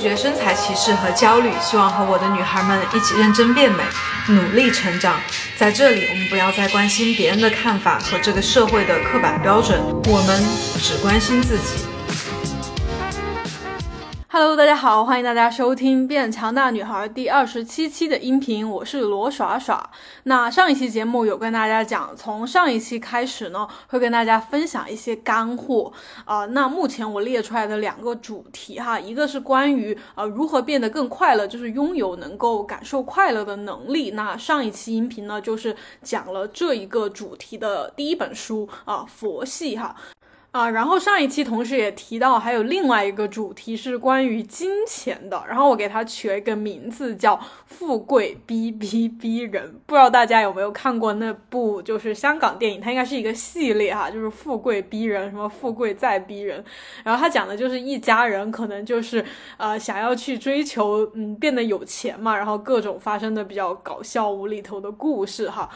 绝身材歧视和焦虑，希望和我的女孩们一起认真变美，努力成长。在这里，我们不要再关心别人的看法和这个社会的刻板标准，我们只关心自己。Hello，大家好，欢迎大家收听《变强大女孩》第二十七期的音频，我是罗耍耍。那上一期节目有跟大家讲，从上一期开始呢，会跟大家分享一些干货啊。那目前我列出来的两个主题哈，一个是关于呃如何变得更快乐，就是拥有能够感受快乐的能力。那上一期音频呢，就是讲了这一个主题的第一本书啊，佛系哈。啊，然后上一期同时也提到，还有另外一个主题是关于金钱的，然后我给它取了一个名字叫《富贵逼逼逼人》，不知道大家有没有看过那部就是香港电影，它应该是一个系列哈，就是《富贵逼人》，什么富贵再逼人，然后它讲的就是一家人可能就是呃想要去追求嗯变得有钱嘛，然后各种发生的比较搞笑无厘头的故事哈。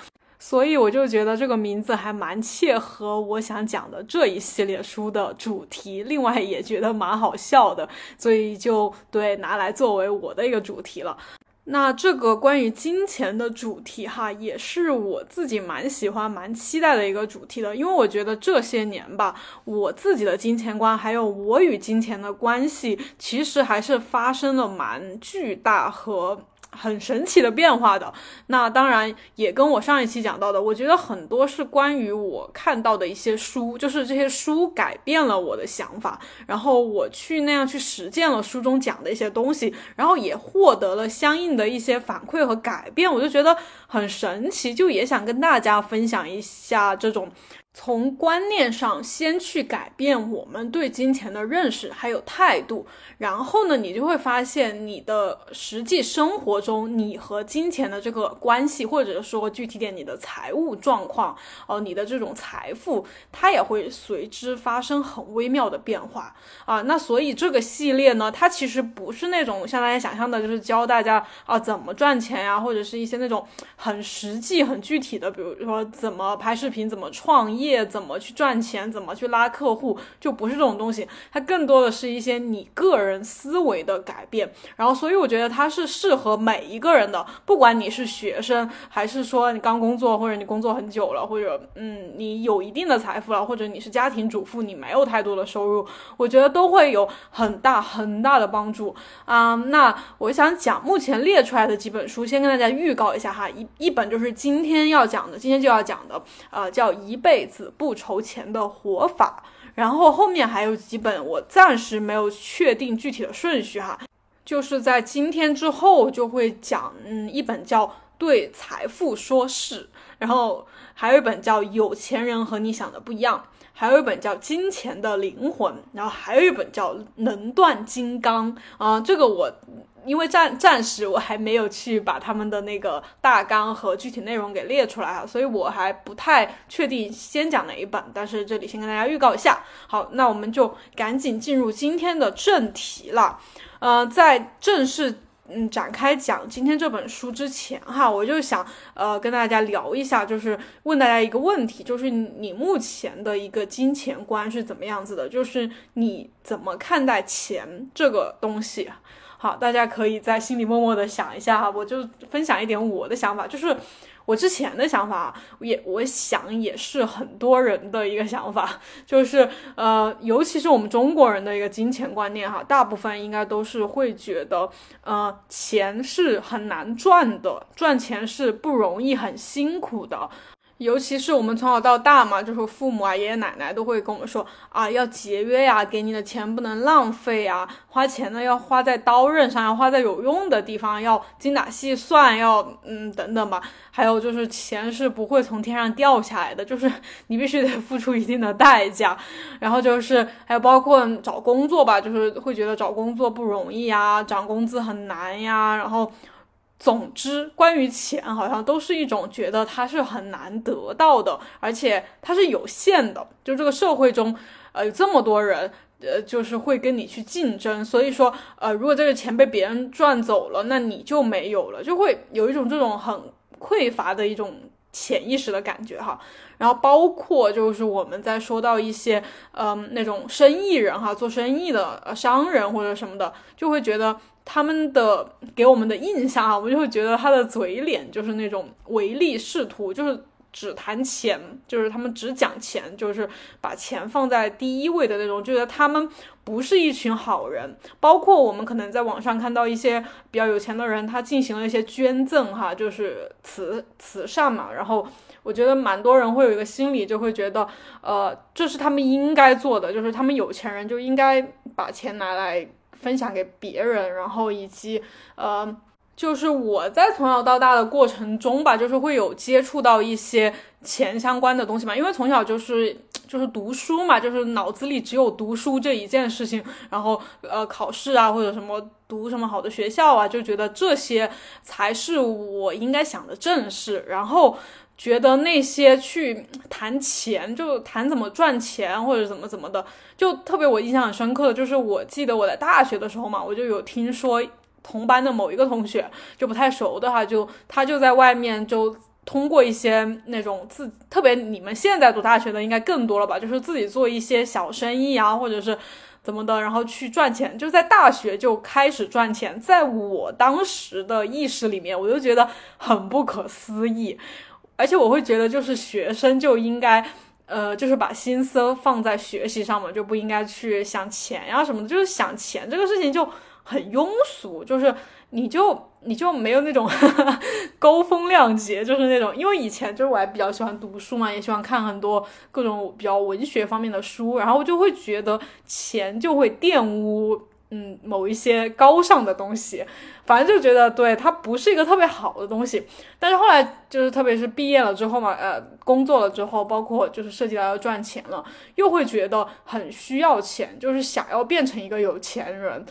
所以我就觉得这个名字还蛮切合我想讲的这一系列书的主题，另外也觉得蛮好笑的，所以就对拿来作为我的一个主题了。那这个关于金钱的主题哈，也是我自己蛮喜欢、蛮期待的一个主题的，因为我觉得这些年吧，我自己的金钱观还有我与金钱的关系，其实还是发生了蛮巨大和。很神奇的变化的，那当然也跟我上一期讲到的，我觉得很多是关于我看到的一些书，就是这些书改变了我的想法，然后我去那样去实践了书中讲的一些东西，然后也获得了相应的一些反馈和改变，我就觉得很神奇，就也想跟大家分享一下这种。从观念上先去改变我们对金钱的认识还有态度，然后呢，你就会发现你的实际生活中，你和金钱的这个关系，或者说具体点，你的财务状况，哦，你的这种财富，它也会随之发生很微妙的变化啊。那所以这个系列呢，它其实不是那种像大家想象的，就是教大家啊怎么赚钱呀，或者是一些那种很实际、很具体的，比如说怎么拍视频、怎么创业。业怎么去赚钱，怎么去拉客户，就不是这种东西。它更多的是一些你个人思维的改变。然后，所以我觉得它是适合每一个人的，不管你是学生，还是说你刚工作，或者你工作很久了，或者嗯你有一定的财富了，或者你是家庭主妇，你没有太多的收入，我觉得都会有很大很大的帮助啊。那我想讲目前列出来的几本书，先跟大家预告一下哈。一一本就是今天要讲的，今天就要讲的，呃，叫一辈子。死不愁钱的活法，然后后面还有几本，我暂时没有确定具体的顺序哈，就是在今天之后就会讲，嗯，一本叫《对财富说是》，然后还有一本叫《有钱人和你想的不一样》，还有一本叫《金钱的灵魂》，然后还有一本叫《能断金刚》啊，这个我。因为暂暂时我还没有去把他们的那个大纲和具体内容给列出来啊，所以我还不太确定先讲哪一本。但是这里先跟大家预告一下，好，那我们就赶紧进入今天的正题了。呃，在正式嗯展开讲今天这本书之前哈，我就想呃跟大家聊一下，就是问大家一个问题，就是你目前的一个金钱观是怎么样子的？就是你怎么看待钱这个东西？好，大家可以在心里默默的想一下哈，我就分享一点我的想法，就是我之前的想法，也我想也是很多人的一个想法，就是呃，尤其是我们中国人的一个金钱观念哈，大部分应该都是会觉得，呃，钱是很难赚的，赚钱是不容易，很辛苦的。尤其是我们从小到大嘛，就是父母啊、爷爷奶奶都会跟我们说啊，要节约呀，给你的钱不能浪费啊，花钱呢要花在刀刃上，要花在有用的地方，要精打细算，要嗯等等吧。还有就是钱是不会从天上掉下来的，就是你必须得付出一定的代价。然后就是还有包括找工作吧，就是会觉得找工作不容易呀，涨工资很难呀，然后。总之，关于钱，好像都是一种觉得它是很难得到的，而且它是有限的。就这个社会中，呃，有这么多人，呃，就是会跟你去竞争。所以说，呃，如果这个钱被别人赚走了，那你就没有了，就会有一种这种很匮乏的一种潜意识的感觉哈。然后包括就是我们在说到一些嗯那种生意人哈，做生意的呃商人或者什么的，就会觉得他们的给我们的印象啊，我们就会觉得他的嘴脸就是那种唯利是图，就是只谈钱，就是他们只讲钱，就是把钱放在第一位的那种，觉得他们不是一群好人。包括我们可能在网上看到一些比较有钱的人，他进行了一些捐赠哈，就是慈慈善嘛，然后。我觉得蛮多人会有一个心理，就会觉得，呃，这是他们应该做的，就是他们有钱人就应该把钱拿来分享给别人，然后以及，呃，就是我在从小到大的过程中吧，就是会有接触到一些钱相关的东西嘛，因为从小就是就是读书嘛，就是脑子里只有读书这一件事情，然后呃考试啊或者什么读什么好的学校啊，就觉得这些才是我应该想的正事，然后。觉得那些去谈钱，就谈怎么赚钱或者怎么怎么的，就特别我印象很深刻的就是，我记得我在大学的时候嘛，我就有听说同班的某一个同学就不太熟的话，就他就在外面就通过一些那种自特别你们现在读大学的应该更多了吧，就是自己做一些小生意啊，或者是怎么的，然后去赚钱，就在大学就开始赚钱。在我当时的意识里面，我就觉得很不可思议。而且我会觉得，就是学生就应该，呃，就是把心思放在学习上嘛，就不应该去想钱呀什么的。就是想钱这个事情就很庸俗，就是你就你就没有那种 高风亮节，就是那种，因为以前就是我还比较喜欢读书嘛，也喜欢看很多各种比较文学方面的书，然后我就会觉得钱就会玷污。嗯，某一些高尚的东西，反正就觉得对它不是一个特别好的东西。但是后来就是，特别是毕业了之后嘛，呃，工作了之后，包括就是涉及到要赚钱了，又会觉得很需要钱，就是想要变成一个有钱人。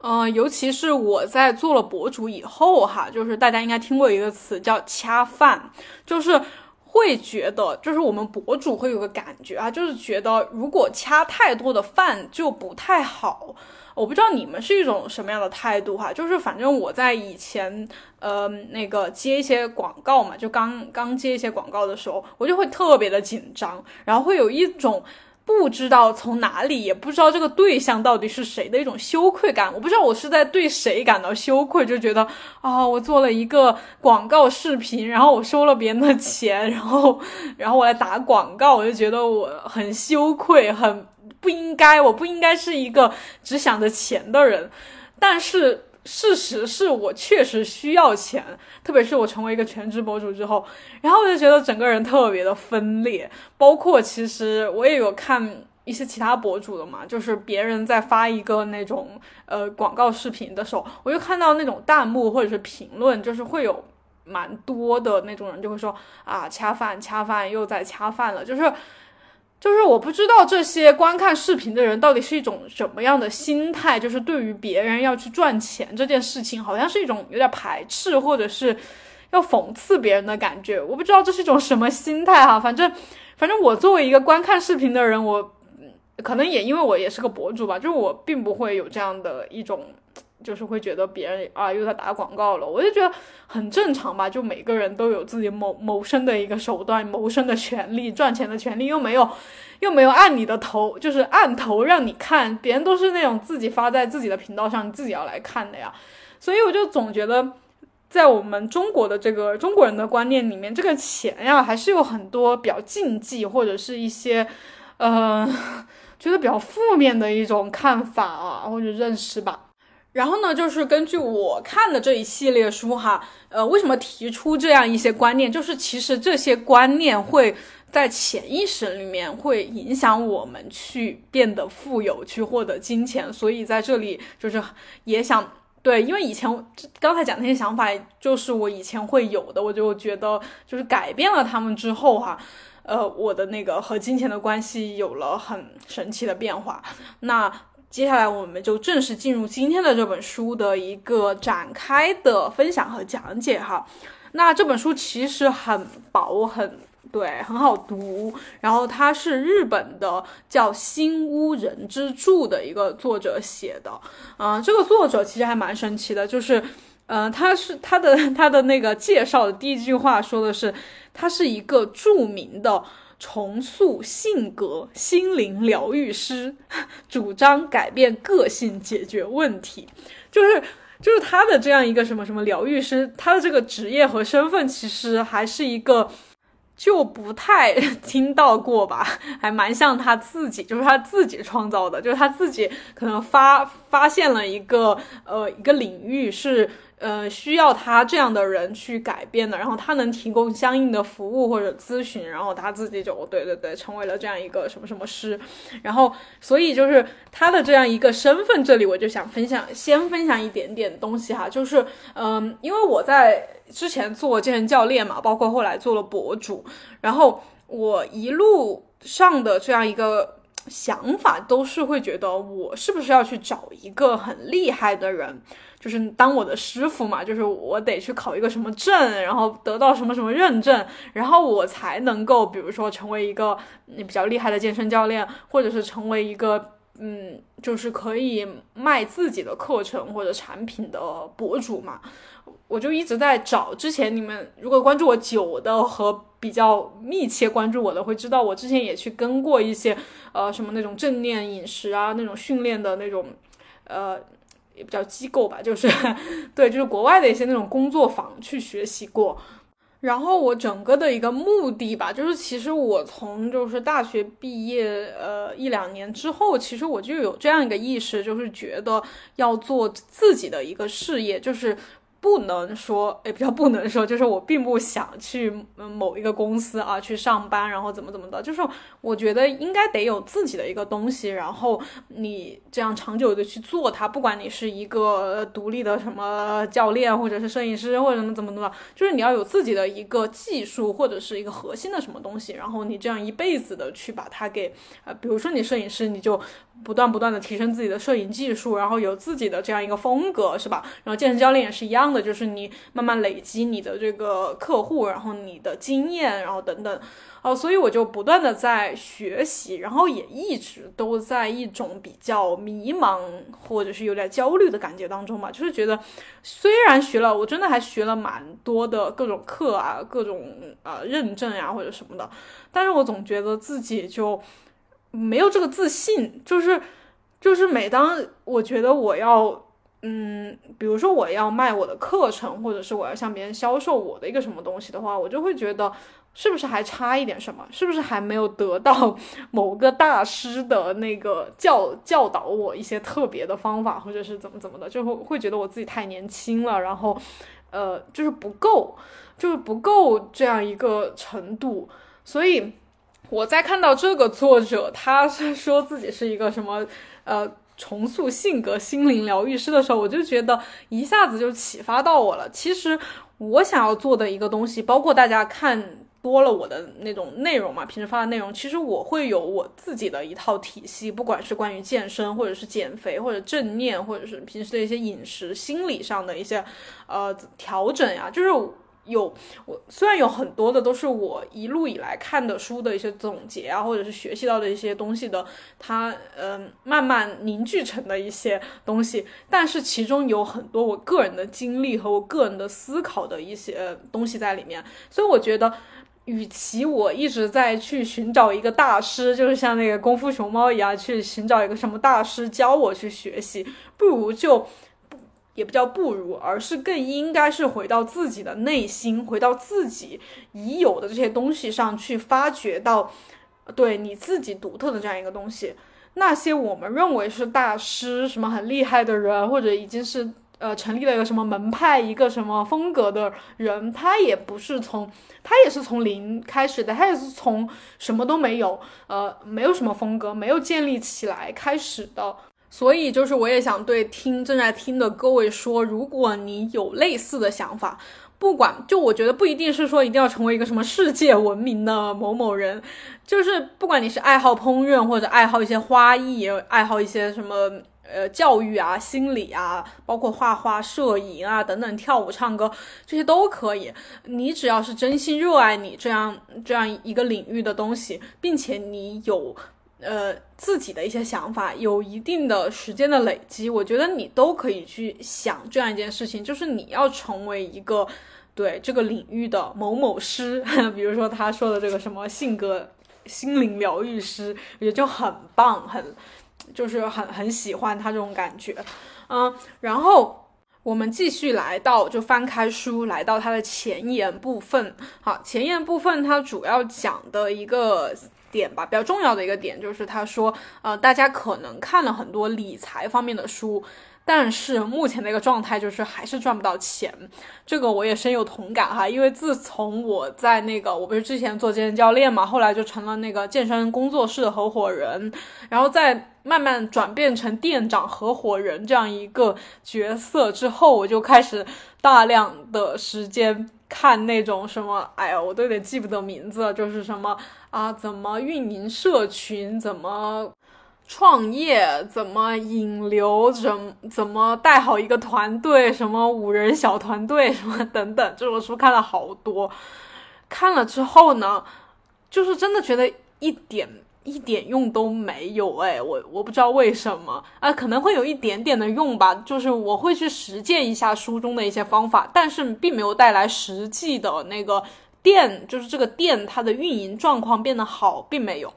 嗯，尤其是我在做了博主以后哈，就是大家应该听过一个词叫掐饭，就是会觉得，就是我们博主会有个感觉啊，就是觉得如果掐太多的饭就不太好。我不知道你们是一种什么样的态度哈，就是反正我在以前，呃，那个接一些广告嘛，就刚刚接一些广告的时候，我就会特别的紧张，然后会有一种不知道从哪里，也不知道这个对象到底是谁的一种羞愧感。我不知道我是在对谁感到羞愧，就觉得啊，我做了一个广告视频，然后我收了别人的钱，然后然后我来打广告，我就觉得我很羞愧，很。不应该，我不应该是一个只想着钱的人，但是事实是我确实需要钱，特别是我成为一个全职博主之后，然后我就觉得整个人特别的分裂。包括其实我也有看一些其他博主的嘛，就是别人在发一个那种呃广告视频的时候，我就看到那种弹幕或者是评论，就是会有蛮多的那种人就会说啊恰饭恰饭又在恰饭了，就是。就是我不知道这些观看视频的人到底是一种什么样的心态，就是对于别人要去赚钱这件事情，好像是一种有点排斥，或者是要讽刺别人的感觉。我不知道这是一种什么心态哈，反正反正我作为一个观看视频的人，我可能也因为我也是个博主吧，就是我并不会有这样的一种。就是会觉得别人啊又在打广告了，我就觉得很正常吧。就每个人都有自己谋谋生的一个手段，谋生的权利，赚钱的权利，又没有又没有按你的头，就是按头让你看。别人都是那种自己发在自己的频道上，你自己要来看的呀。所以我就总觉得，在我们中国的这个中国人的观念里面，这个钱呀还是有很多比较禁忌或者是一些呃 觉得比较负面的一种看法啊或者认识吧。然后呢，就是根据我看的这一系列书哈，呃，为什么提出这样一些观念？就是其实这些观念会在潜意识里面会影响我们去变得富有，去获得金钱。所以在这里就是也想对，因为以前刚才讲那些想法，就是我以前会有的，我就觉得就是改变了他们之后哈，呃，我的那个和金钱的关系有了很神奇的变化。那。接下来我们就正式进入今天的这本书的一个展开的分享和讲解哈。那这本书其实很薄，很对，很好读。然后它是日本的叫新屋人之助的一个作者写的。嗯，这个作者其实还蛮神奇的，就是呃，他是他的他的那个介绍的第一句话说的是，他是一个著名的重塑性格心灵疗愈师，主张改变个性解决问题，就是就是他的这样一个什么什么疗愈师，他的这个职业和身份其实还是一个。就不太 听到过吧，还蛮像他自己，就是他自己创造的，就是他自己可能发发现了一个呃一个领域是。呃，需要他这样的人去改变的，然后他能提供相应的服务或者咨询，然后他自己就对对对，成为了这样一个什么什么师，然后所以就是他的这样一个身份，这里我就想分享，先分享一点点东西哈，就是嗯，因为我在之前做健身教练嘛，包括后来做了博主，然后我一路上的这样一个。想法都是会觉得我是不是要去找一个很厉害的人，就是当我的师傅嘛，就是我得去考一个什么证，然后得到什么什么认证，然后我才能够，比如说成为一个比较厉害的健身教练，或者是成为一个嗯，就是可以卖自己的课程或者产品的博主嘛。我就一直在找，之前你们如果关注我久的和比较密切关注我的，会知道我之前也去跟过一些，呃，什么那种正念饮食啊，那种训练的那种，呃，也不叫机构吧，就是，对，就是国外的一些那种工作坊去学习过。然后我整个的一个目的吧，就是其实我从就是大学毕业，呃，一两年之后，其实我就有这样一个意识，就是觉得要做自己的一个事业，就是。不能说，也比较不能说，就是我并不想去某一个公司啊去上班，然后怎么怎么的，就是我觉得应该得有自己的一个东西，然后你这样长久的去做它，不管你是一个独立的什么教练，或者是摄影师，或者怎么怎么的，就是你要有自己的一个技术或者是一个核心的什么东西，然后你这样一辈子的去把它给，呃，比如说你摄影师，你就。不断不断的提升自己的摄影技术，然后有自己的这样一个风格，是吧？然后健身教练也是一样的，就是你慢慢累积你的这个客户，然后你的经验，然后等等，哦，所以我就不断的在学习，然后也一直都在一种比较迷茫或者是有点焦虑的感觉当中吧，就是觉得虽然学了，我真的还学了蛮多的各种课啊，各种呃认证呀或者什么的，但是我总觉得自己就。没有这个自信，就是就是每当我觉得我要，嗯，比如说我要卖我的课程，或者是我要向别人销售我的一个什么东西的话，我就会觉得是不是还差一点什么？是不是还没有得到 某个大师的那个教教导我一些特别的方法，或者是怎么怎么的，就会会觉得我自己太年轻了，然后呃，就是不够，就是不够这样一个程度，所以。我在看到这个作者，他是说自己是一个什么呃重塑性格心灵疗愈师的时候，我就觉得一下子就启发到我了。其实我想要做的一个东西，包括大家看多了我的那种内容嘛，平时发的内容，其实我会有我自己的一套体系，不管是关于健身，或者是减肥，或者正念，或者是平时的一些饮食、心理上的一些呃调整呀，就是。有我虽然有很多的都是我一路以来看的书的一些总结啊，或者是学习到的一些东西的，它嗯慢慢凝聚成的一些东西，但是其中有很多我个人的经历和我个人的思考的一些东西在里面，所以我觉得，与其我一直在去寻找一个大师，就是像那个功夫熊猫一样去寻找一个什么大师教我去学习，不如就。也不叫不如，而是更应该是回到自己的内心，回到自己已有的这些东西上去，发掘到对你自己独特的这样一个东西。那些我们认为是大师、什么很厉害的人，或者已经是呃成立了一个什么门派、一个什么风格的人，他也不是从他也是从零开始的，他也是从什么都没有，呃，没有什么风格，没有建立起来开始的。所以，就是我也想对听正在听的各位说，如果你有类似的想法，不管就我觉得不一定是说一定要成为一个什么世界闻名的某某人，就是不管你是爱好烹饪或者爱好一些花艺，爱好一些什么呃教育啊、心理啊，包括画画、摄影啊等等，跳舞、唱歌这些都可以。你只要是真心热爱你这样这样一个领域的东西，并且你有。呃自己的一些想法，有一定的时间的累积，我觉得你都可以去想这样一件事情，就是你要成为一个对这个领域的某某师，比如说他说的这个什么性格心灵疗愈师，我觉得就很棒，很就是很很喜欢他这种感觉，嗯，然后。我们继续来到，就翻开书，来到它的前言部分。好，前言部分它主要讲的一个点吧，比较重要的一个点就是，他说，呃，大家可能看了很多理财方面的书。但是目前的一个状态就是还是赚不到钱，这个我也深有同感哈。因为自从我在那个我不是之前做健身教练嘛，后来就成了那个健身工作室的合伙人，然后再慢慢转变成店长合伙人这样一个角色之后，我就开始大量的时间看那种什么，哎呀，我都有点记不得名字了，就是什么啊，怎么运营社群，怎么。创业怎么引流？怎怎么带好一个团队？什么五人小团队？什么等等？这种书看了好多，看了之后呢，就是真的觉得一点一点用都没有。哎，我我不知道为什么啊，可能会有一点点的用吧。就是我会去实践一下书中的一些方法，但是并没有带来实际的那个店，就是这个店它的运营状况变得好，并没有。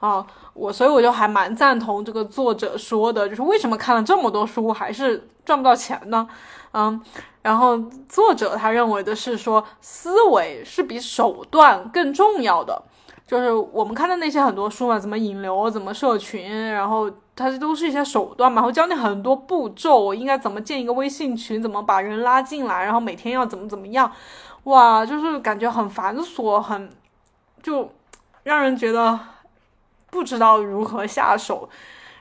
啊，我所以我就还蛮赞同这个作者说的，就是为什么看了这么多书还是赚不到钱呢？嗯，然后作者他认为的是说，思维是比手段更重要的。就是我们看的那些很多书嘛，怎么引流，怎么社群，然后它这都是一些手段嘛，会教你很多步骤，应该怎么建一个微信群，怎么把人拉进来，然后每天要怎么怎么样，哇，就是感觉很繁琐，很就让人觉得。不知道如何下手，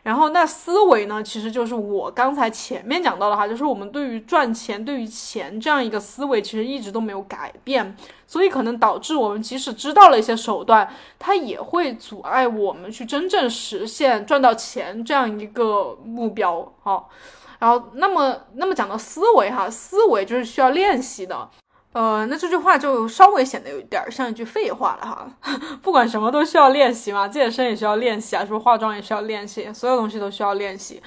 然后那思维呢？其实就是我刚才前面讲到的哈，就是我们对于赚钱、对于钱这样一个思维，其实一直都没有改变，所以可能导致我们即使知道了一些手段，它也会阻碍我们去真正实现赚到钱这样一个目标哈。然后，那么，那么讲到思维哈，思维就是需要练习的。呃，那这句话就稍微显得有点像一句废话了哈。不管什么都需要练习嘛，健身也需要练习啊，是不是化妆也需要练习，所有东西都需要练习。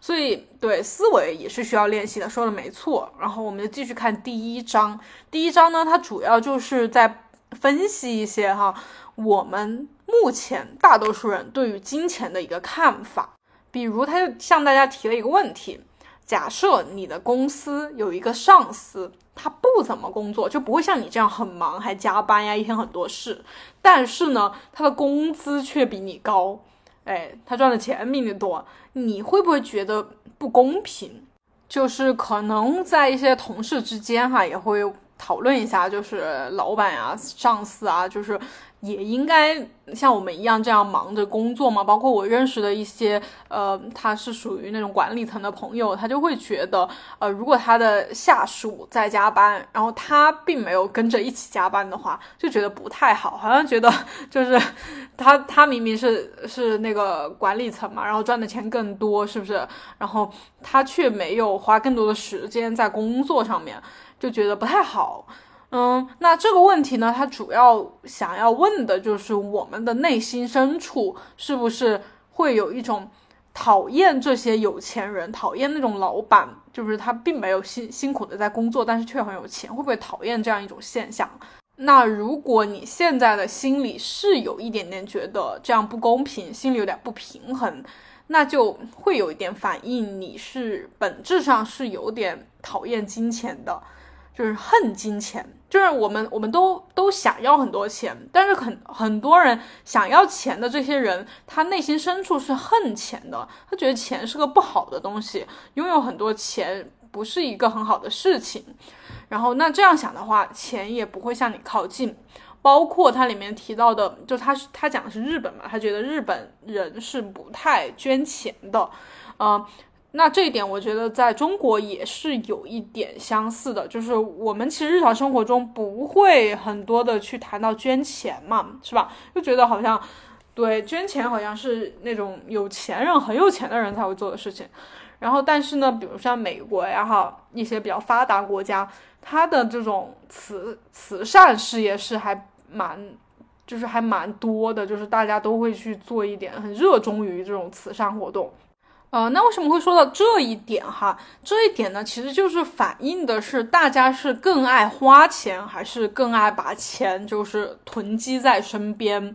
所以对思维也是需要练习的，说的没错。然后我们就继续看第一章。第一章呢，它主要就是在分析一些哈，我们目前大多数人对于金钱的一个看法。比如，他就向大家提了一个问题。假设你的公司有一个上司，他不怎么工作，就不会像你这样很忙，还加班呀，一天很多事。但是呢，他的工资却比你高，哎，他赚的钱比你多，你会不会觉得不公平？就是可能在一些同事之间哈，也会讨论一下，就是老板啊、上司啊，就是。也应该像我们一样这样忙着工作嘛。包括我认识的一些，呃，他是属于那种管理层的朋友，他就会觉得，呃，如果他的下属在加班，然后他并没有跟着一起加班的话，就觉得不太好，好像觉得就是他他明明是 是那个管理层嘛，然后赚的钱更多，是不是？然后他却没有花更多的时间在工作上面，就觉得不太好。嗯，那这个问题呢，他主要想要问的就是我们的内心深处是不是会有一种讨厌这些有钱人，讨厌那种老板，就是他并没有辛辛苦的在工作，但是却很有钱，会不会讨厌这样一种现象？那如果你现在的心里是有一点点觉得这样不公平，心里有点不平衡，那就会有一点反映你是本质上是有点讨厌金钱的。就是恨金钱，就是我们我们都都想要很多钱，但是很很多人想要钱的这些人，他内心深处是恨钱的，他觉得钱是个不好的东西，拥有很多钱不是一个很好的事情。然后那这样想的话，钱也不会向你靠近。包括它里面提到的，就他是他讲的是日本嘛，他觉得日本人是不太捐钱的，呃。那这一点，我觉得在中国也是有一点相似的，就是我们其实日常生活中不会很多的去谈到捐钱嘛，是吧？就觉得好像，对，捐钱好像是那种有钱人、很有钱的人才会做的事情。然后，但是呢，比如像美国呀，哈，一些比较发达国家，它的这种慈慈善事业是还蛮。就是还蛮多的，就是大家都会去做一点，很热衷于这种慈善活动。呃，那为什么会说到这一点哈？这一点呢，其实就是反映的是大家是更爱花钱，还是更爱把钱就是囤积在身边？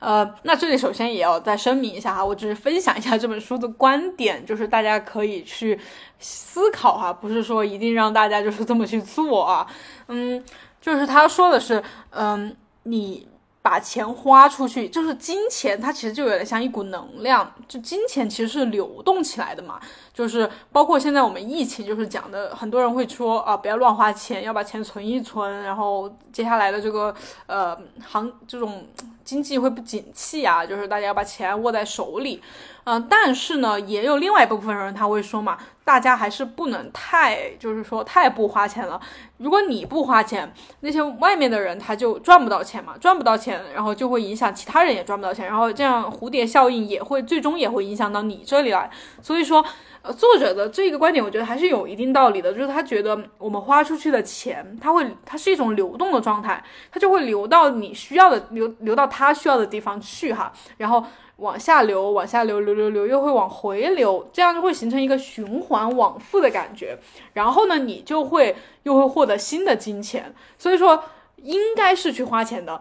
呃，那这里首先也要再声明一下哈，我只是分享一下这本书的观点，就是大家可以去思考哈，不是说一定让大家就是这么去做啊。嗯，就是他说的是，嗯，你。把钱花出去，就是金钱，它其实就有点像一股能量。就金钱其实是流动起来的嘛，就是包括现在我们疫情，就是讲的，很多人会说啊，不要乱花钱，要把钱存一存，然后接下来的这个呃行这种经济会不景气啊，就是大家要把钱握在手里。嗯，但是呢，也有另外一部分人他会说嘛，大家还是不能太，就是说太不花钱了。如果你不花钱，那些外面的人他就赚不到钱嘛，赚不到钱，然后就会影响其他人也赚不到钱，然后这样蝴蝶效应也会最终也会影响到你这里来。所以说，呃，作者的这个观点，我觉得还是有一定道理的，就是他觉得我们花出去的钱，它会，它是一种流动的状态，它就会流到你需要的，流流到他需要的地方去哈，然后。往下流，往下流，流流流，又会往回流，这样就会形成一个循环往复的感觉。然后呢，你就会又会获得新的金钱。所以说，应该是去花钱的。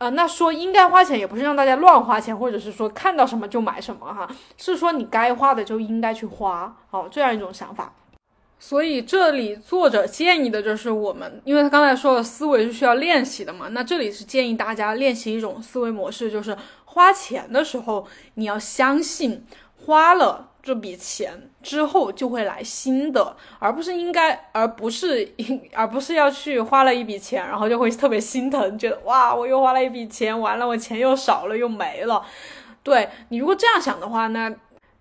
呃，那说应该花钱，也不是让大家乱花钱，或者是说看到什么就买什么哈，是说你该花的就应该去花，好，这样一种想法。所以这里作者建议的就是我们，因为他刚才说了思维是需要练习的嘛，那这里是建议大家练习一种思维模式，就是花钱的时候你要相信花了这笔钱之后就会来新的，而不是应该，而不是应，而不是要去花了一笔钱，然后就会特别心疼，觉得哇，我又花了一笔钱，完了我钱又少了又没了。对你如果这样想的话，那。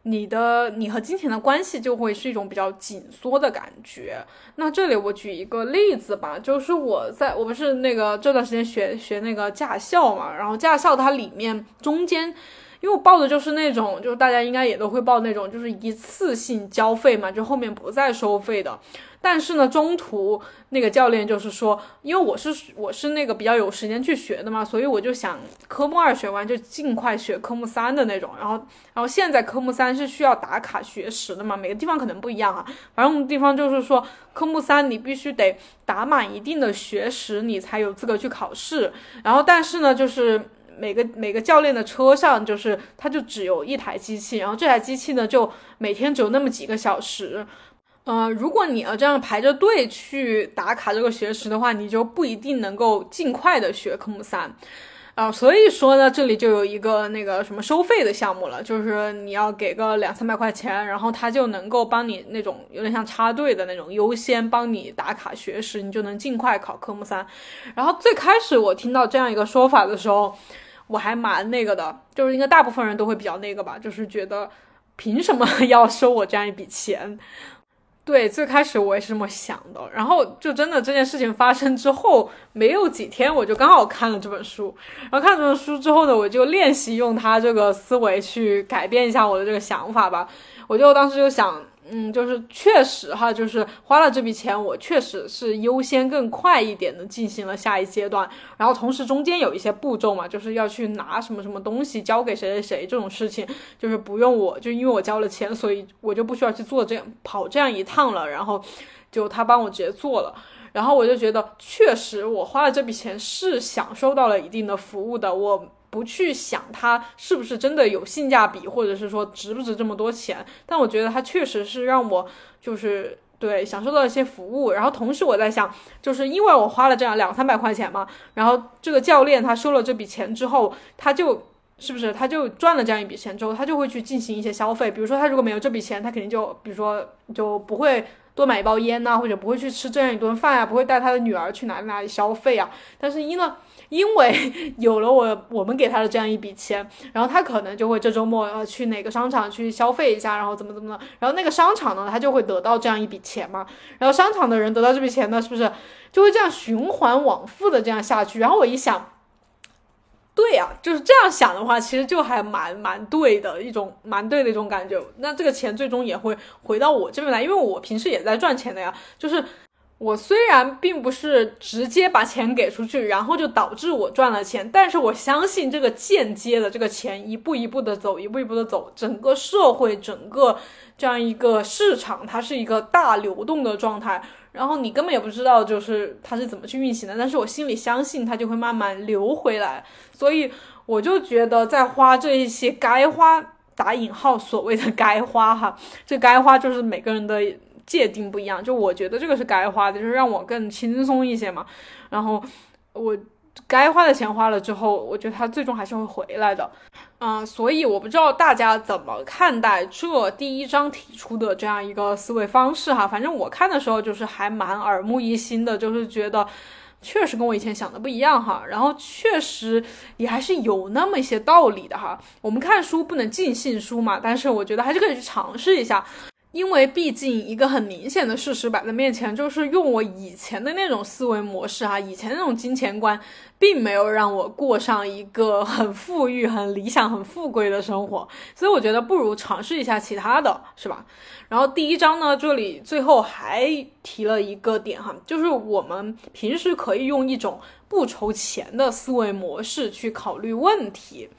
你的你和金钱的关系就会是一种比较紧缩的感觉。那这里我举一个例子吧，就是我在我不是那个这段时间学学那个驾校嘛，然后驾校它里面中间。因为我报的就是那种，就是大家应该也都会报那种，就是一次性交费嘛，就后面不再收费的。但是呢，中途那个教练就是说，因为我是我是那个比较有时间去学的嘛，所以我就想科目二学完就尽快学科目三的那种。然后，然后现在科目三是需要打卡学时的嘛，每个地方可能不一样啊。反正我们地方就是说，科目三你必须得打满一定的学时，你才有资格去考试。然后，但是呢，就是。每个每个教练的车上，就是他就只有一台机器，然后这台机器呢，就每天只有那么几个小时。呃，如果你要这样排着队去打卡这个学时的话，你就不一定能够尽快的学科目三。啊，所以说呢，这里就有一个那个什么收费的项目了，就是你要给个两三百块钱，然后他就能够帮你那种有点像插队的那种优先帮你打卡学时，你就能尽快考科目三。然后最开始我听到这样一个说法的时候。我还蛮那个的，就是应该大部分人都会比较那个吧，就是觉得凭什么 要收我这样一笔钱？对，最开始我也是这么想的，然后就真的这件事情发生之后没有几天，我就刚好看了这本书，然后看这本书之后呢，我就练习用他这个思维去改变一下我的这个想法吧，我就当时就想。嗯，就是确实哈，就是花了这笔钱，我确实是优先更快一点的进行了下一阶段，然后同时中间有一些步骤嘛，就是要去拿什么什么东西交给谁谁谁这种事情，就是不用我就因为我交了钱，所以我就不需要去做这样跑这样一趟了，然后就他帮我直接做了，然后我就觉得确实我花了这笔钱是享受到了一定的服务的，我。不去想它是不是真的有性价比，或者是说值不值这么多钱，但我觉得它确实是让我就是对享受到一些服务。然后同时我在想，就是因为我花了这样两三百块钱嘛，然后这个教练他收了这笔钱之后，他就是不是他就赚了这样一笔钱之后，他就会去进行一些消费。比如说他如果没有这笔钱，他肯定就比如说就不会多买一包烟呐，或者不会去吃这样一顿饭呀，不会带他的女儿去哪里哪里消费啊。但是因为因为有了我，我们给他的这样一笔钱，然后他可能就会这周末呃去哪个商场去消费一下，然后怎么怎么的，然后那个商场呢，他就会得到这样一笔钱嘛，然后商场的人得到这笔钱呢，是不是就会这样循环往复的这样下去？然后我一想，对呀，就是这样想的话，其实就还蛮蛮对的一种蛮对的一种感觉。那这个钱最终也会回到我这边来，因为我平时也在赚钱的呀，就是。我虽然并不是直接把钱给出去，然后就导致我赚了钱，但是我相信这个间接的这个钱一步一步的走，一步一步的走，整个社会，整个这样一个市场，它是一个大流动的状态。然后你根本也不知道就是它是怎么去运行的，但是我心里相信它就会慢慢流回来。所以我就觉得在花这一些该花打引号所谓的该花哈，这该花就是每个人的。界定不一样，就我觉得这个是该花的，就是让我更轻松一些嘛。然后我该花的钱花了之后，我觉得它最终还是会回来的。嗯，所以我不知道大家怎么看待这第一章提出的这样一个思维方式哈。反正我看的时候就是还蛮耳目一新的，就是觉得确实跟我以前想的不一样哈。然后确实也还是有那么一些道理的哈。我们看书不能尽信书嘛，但是我觉得还是可以去尝试一下。因为毕竟一个很明显的事实摆在面前，就是用我以前的那种思维模式哈，以前那种金钱观，并没有让我过上一个很富裕、很理想、很富贵的生活，所以我觉得不如尝试一下其他的，是吧？然后第一章呢，这里最后还提了一个点哈，就是我们平时可以用一种不愁钱的思维模式去考虑问题。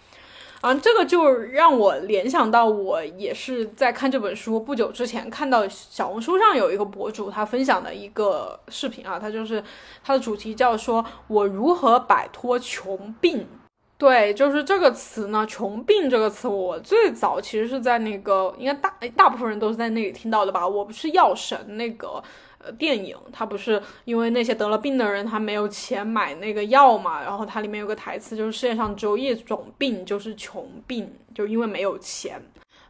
啊，这个就让我联想到，我也是在看这本书不久之前看到小红书上有一个博主他分享的一个视频啊，他就是他的主题叫说我如何摆脱穷病。对，就是这个词呢，穷病这个词，我最早其实是在那个应该大大部分人都是在那里听到的吧，我不是药神那个。呃，电影它不是因为那些得了病的人他没有钱买那个药嘛，然后它里面有个台词就是世界上只有一种病，就是穷病，就因为没有钱。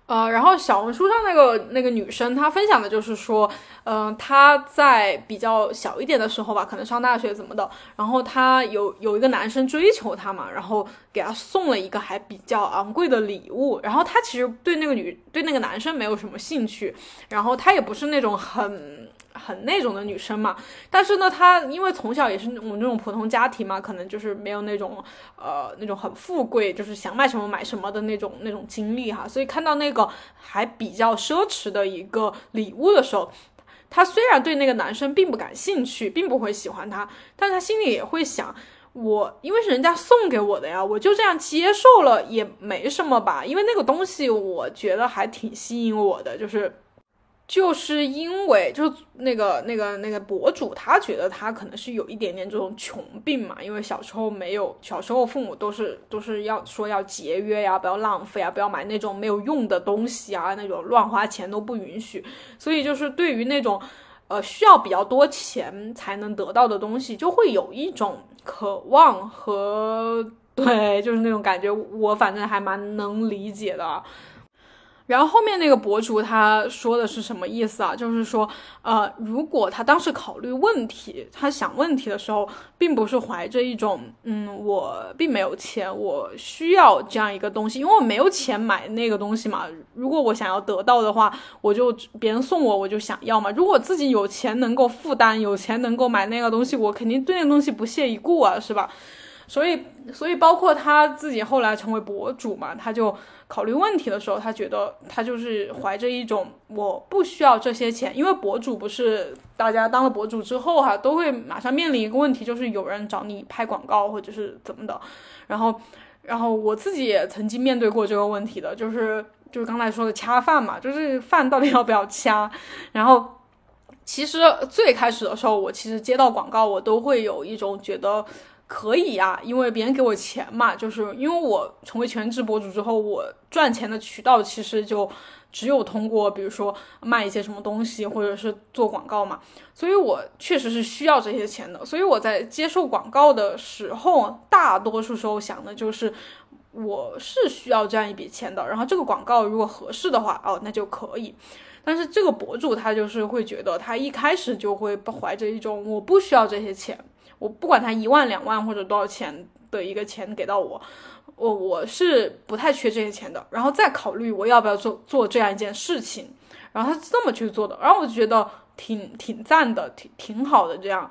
呃，然后小红书上那个那个女生她分享的就是说，嗯，她在比较小一点的时候吧，可能上大学怎么的，然后她有有一个男生追求她嘛，然后给她送了一个还比较昂贵的礼物，然后她其实对那个女对那个男生没有什么兴趣，然后她也不是那种很。很那种的女生嘛，但是呢，她因为从小也是我们这种普通家庭嘛，可能就是没有那种呃那种很富贵，就是想买什么买什么的那种那种经历哈，所以看到那个还比较奢侈的一个礼物的时候，她虽然对那个男生并不感兴趣，并不会喜欢他，但她心里也会想，我因为是人家送给我的呀，我就这样接受了也没什么吧，因为那个东西我觉得还挺吸引我的，就是。就是因为就那个那个那个博主，他觉得他可能是有一点点这种穷病嘛，因为小时候没有，小时候父母都是都是要说要节约呀，不要浪费啊，不要买那种没有用的东西啊，那种乱花钱都不允许，所以就是对于那种呃需要比较多钱才能得到的东西，就会有一种渴望和 对，就是那种感觉，我反正还蛮能理解的。然后后面那个博主他说的是什么意思啊？就是说，呃，如果他当时考虑问题，他想问题的时候，并不是怀着一种，嗯，我并没有钱，我需要这样一个东西，因为我没有钱买那个东西嘛。如果我想要得到的话，我就别人送我，我就想要嘛。如果自己有钱能够负担，有钱能够买那个东西，我肯定对那东西不屑一顾啊，是吧？所以，所以包括他自己后来成为博主嘛，他就。考虑问题的时候，他觉得他就是怀着一种我不需要这些钱，因为博主不是大家当了博主之后哈，都会马上面临一个问题，就是有人找你拍广告或者是怎么的。然后，然后我自己也曾经面对过这个问题的，就是就是刚才说的掐饭嘛，就是饭到底要不要掐。然后，其实最开始的时候，我其实接到广告，我都会有一种觉得。可以呀，因为别人给我钱嘛，就是因为我成为全职博主之后，我赚钱的渠道其实就只有通过，比如说卖一些什么东西，或者是做广告嘛，所以我确实是需要这些钱的。所以我在接受广告的时候，大多数时候想的就是我是需要这样一笔钱的，然后这个广告如果合适的话，哦，那就可以。但是这个博主他就是会觉得，他一开始就会怀着一种我不需要这些钱。我不管他一万两万或者多少钱的一个钱给到我，我我是不太缺这些钱的，然后再考虑我要不要做做这样一件事情，然后他是这么去做的，然后我就觉得挺挺赞的，挺挺好的。这样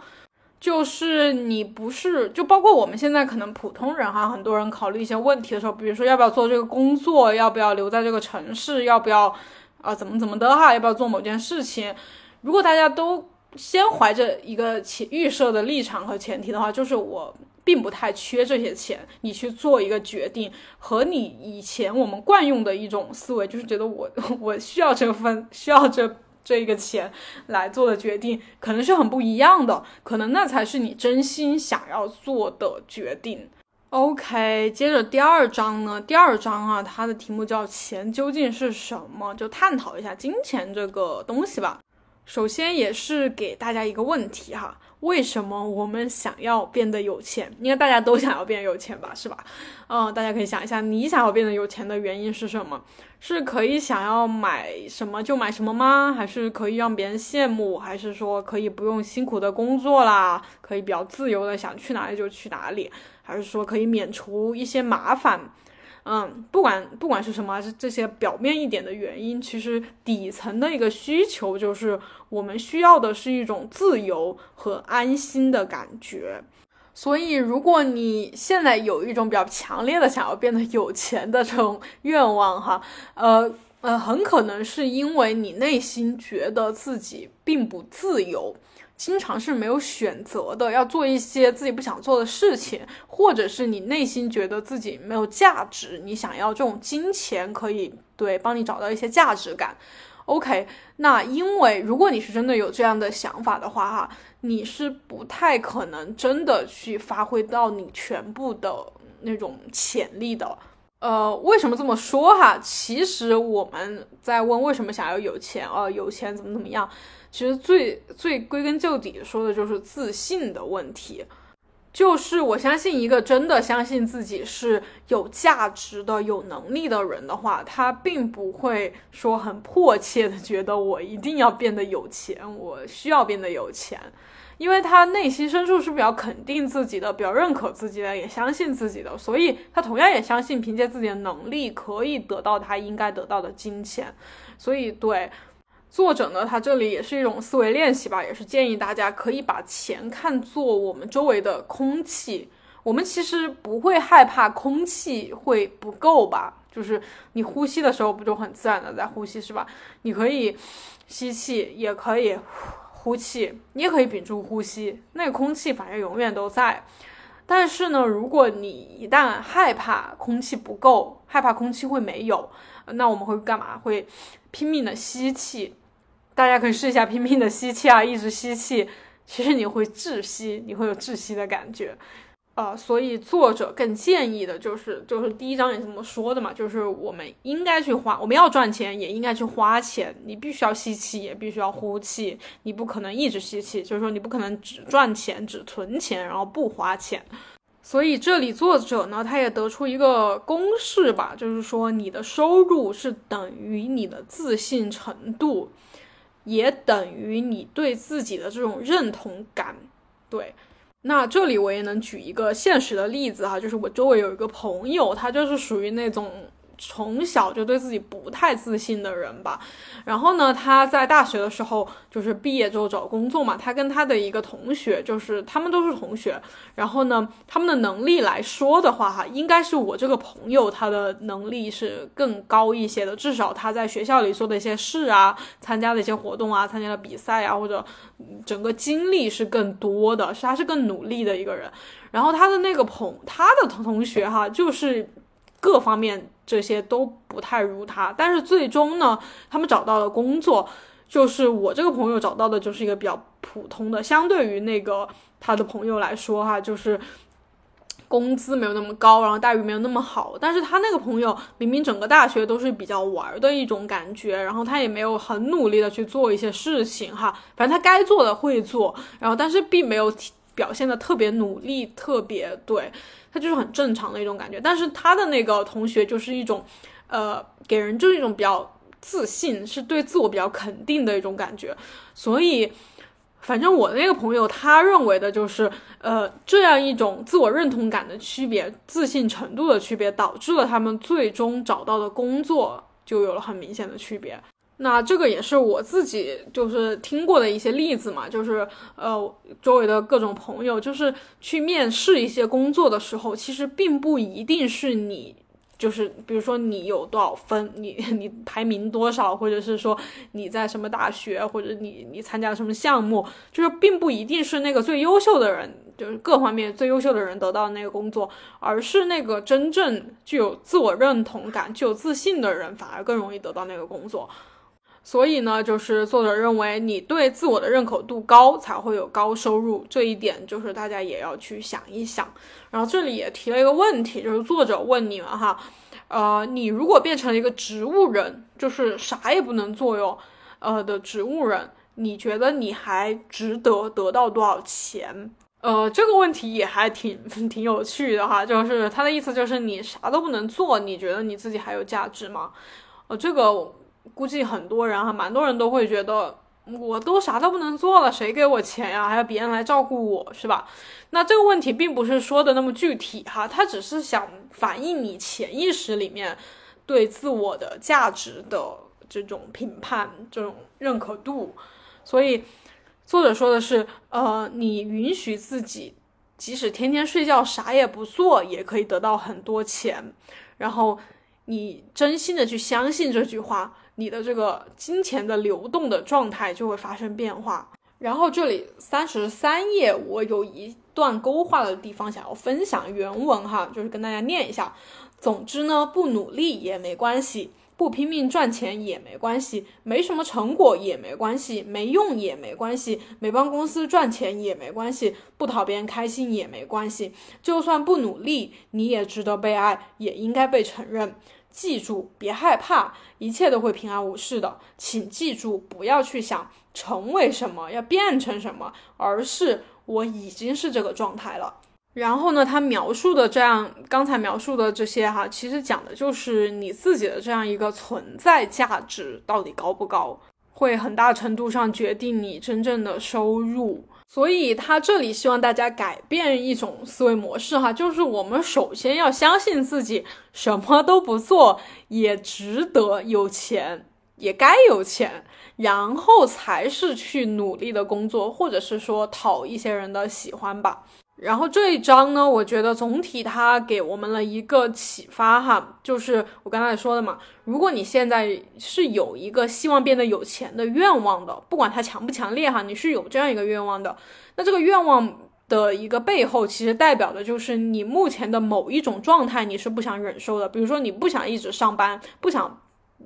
就是你不是就包括我们现在可能普通人哈，很多人考虑一些问题的时候，比如说要不要做这个工作，要不要留在这个城市，要不要啊怎么怎么的哈，要不要做某件事情，如果大家都。先怀着一个前预设的立场和前提的话，就是我并不太缺这些钱，你去做一个决定，和你以前我们惯用的一种思维，就是觉得我 我需要这份需要这这一个钱来做的决定，可能是很不一样的，可能那才是你真心想要做的决定。OK，接着第二章呢，第二章啊，它的题目叫“钱究竟是什么”，就探讨一下金钱这个东西吧。首先也是给大家一个问题哈，为什么我们想要变得有钱？应该大家都想要变有钱吧，是吧？嗯，大家可以想一下，你想要变得有钱的原因是什么？是可以想要买什么就买什么吗？还是可以让别人羡慕？还是说可以不用辛苦的工作啦？可以比较自由的想去哪里就去哪里？还是说可以免除一些麻烦？嗯，不管不管是什么，是这些表面一点的原因，其实底层的一个需求就是我们需要的是一种自由和安心的感觉。所以，如果你现在有一种比较强烈的想要变得有钱的这种愿望，哈，呃呃，很可能是因为你内心觉得自己并不自由。经常是没有选择的，要做一些自己不想做的事情，或者是你内心觉得自己没有价值，你想要这种金钱可以对帮你找到一些价值感。OK，那因为如果你是真的有这样的想法的话，哈，你是不太可能真的去发挥到你全部的那种潜力的。呃，为什么这么说哈？其实我们在问为什么想要有钱啊，有钱怎么怎么样？其实最最归根究底说的就是自信的问题，就是我相信一个真的相信自己是有价值的、有能力的人的话，他并不会说很迫切的觉得我一定要变得有钱，我需要变得有钱，因为他内心深处是比较肯定自己的、比较认可自己的、也相信自己的，所以他同样也相信凭借自己的能力可以得到他应该得到的金钱，所以对。作者呢，他这里也是一种思维练习吧，也是建议大家可以把钱看作我们周围的空气。我们其实不会害怕空气会不够吧？就是你呼吸的时候，不就很自然的在呼吸是吧？你可以吸气，也可以呼气，你也可以屏住呼吸，那个空气反正永远都在。但是呢，如果你一旦害怕空气不够，害怕空气会没有，那我们会干嘛？会拼命的吸气。大家可以试一下拼命的吸气啊，一直吸气，其实你会窒息，你会有窒息的感觉，呃，所以作者更建议的就是，就是第一章也这么说的嘛，就是我们应该去花，我们要赚钱也应该去花钱，你必须要吸气，也必须要呼气，你不可能一直吸气，就是说你不可能只赚钱，只存钱，然后不花钱。所以这里作者呢，他也得出一个公式吧，就是说你的收入是等于你的自信程度。也等于你对自己的这种认同感，对。那这里我也能举一个现实的例子哈，就是我周围有一个朋友，他就是属于那种。从小就对自己不太自信的人吧，然后呢，他在大学的时候就是毕业之后找工作嘛，他跟他的一个同学，就是他们都是同学，然后呢，他们的能力来说的话，哈，应该是我这个朋友他的能力是更高一些的，至少他在学校里做的一些事啊，参加的一些活动啊，参加的比赛啊，或者整个经历是更多的，是他是更努力的一个人，然后他的那个朋他的同同学哈，就是各方面。这些都不太如他，但是最终呢，他们找到了工作，就是我这个朋友找到的，就是一个比较普通的，相对于那个他的朋友来说，哈，就是工资没有那么高，然后待遇没有那么好。但是他那个朋友明明整个大学都是比较玩的一种感觉，然后他也没有很努力的去做一些事情，哈，反正他该做的会做，然后但是并没有表现的特别努力，特别对。他就是很正常的一种感觉，但是他的那个同学就是一种，呃，给人就是一种比较自信，是对自我比较肯定的一种感觉。所以，反正我那个朋友他认为的就是，呃，这样一种自我认同感的区别、自信程度的区别，导致了他们最终找到的工作就有了很明显的区别。那这个也是我自己就是听过的一些例子嘛，就是呃周围的各种朋友，就是去面试一些工作的时候，其实并不一定是你就是比如说你有多少分，你你排名多少，或者是说你在什么大学，或者你你参加什么项目，就是并不一定是那个最优秀的人，就是各方面最优秀的人得到那个工作，而是那个真正具有自我认同感、具有自信的人，反而更容易得到那个工作。所以呢，就是作者认为你对自我的认可度高，才会有高收入。这一点就是大家也要去想一想。然后这里也提了一个问题，就是作者问你们哈，呃，你如果变成了一个植物人，就是啥也不能做哟，呃的植物人，你觉得你还值得得到多少钱？呃，这个问题也还挺 挺有趣的哈，就是他的意思就是你啥都不能做，你觉得你自己还有价值吗？呃，这个。估计很多人哈，蛮多人都会觉得，我都啥都不能做了，谁给我钱呀？还要别人来照顾我，是吧？那这个问题并不是说的那么具体哈，他只是想反映你潜意识里面对自我的价值的这种评判、这种认可度。所以作者说的是，呃，你允许自己即使天天睡觉啥也不做，也可以得到很多钱，然后你真心的去相信这句话。你的这个金钱的流动的状态就会发生变化。然后这里三十三页，我有一段勾画的地方想要分享原文哈，就是跟大家念一下。总之呢，不努力也没关系，不拼命赚钱也没关系，没什么成果也没关系，没用也没关系，没帮公司赚钱也没关系，不讨别人开心也没关系。就算不努力，你也值得被爱，也应该被承认。记住，别害怕，一切都会平安无事的。请记住，不要去想成为什么，要变成什么，而是我已经是这个状态了。然后呢，他描述的这样，刚才描述的这些哈，其实讲的就是你自己的这样一个存在价值到底高不高，会很大程度上决定你真正的收入。所以他这里希望大家改变一种思维模式，哈，就是我们首先要相信自己，什么都不做也值得有钱，也该有钱，然后才是去努力的工作，或者是说讨一些人的喜欢吧。然后这一章呢，我觉得总体它给我们了一个启发哈，就是我刚才说的嘛，如果你现在是有一个希望变得有钱的愿望的，不管它强不强烈哈，你是有这样一个愿望的，那这个愿望的一个背后，其实代表的就是你目前的某一种状态你是不想忍受的，比如说你不想一直上班，不想。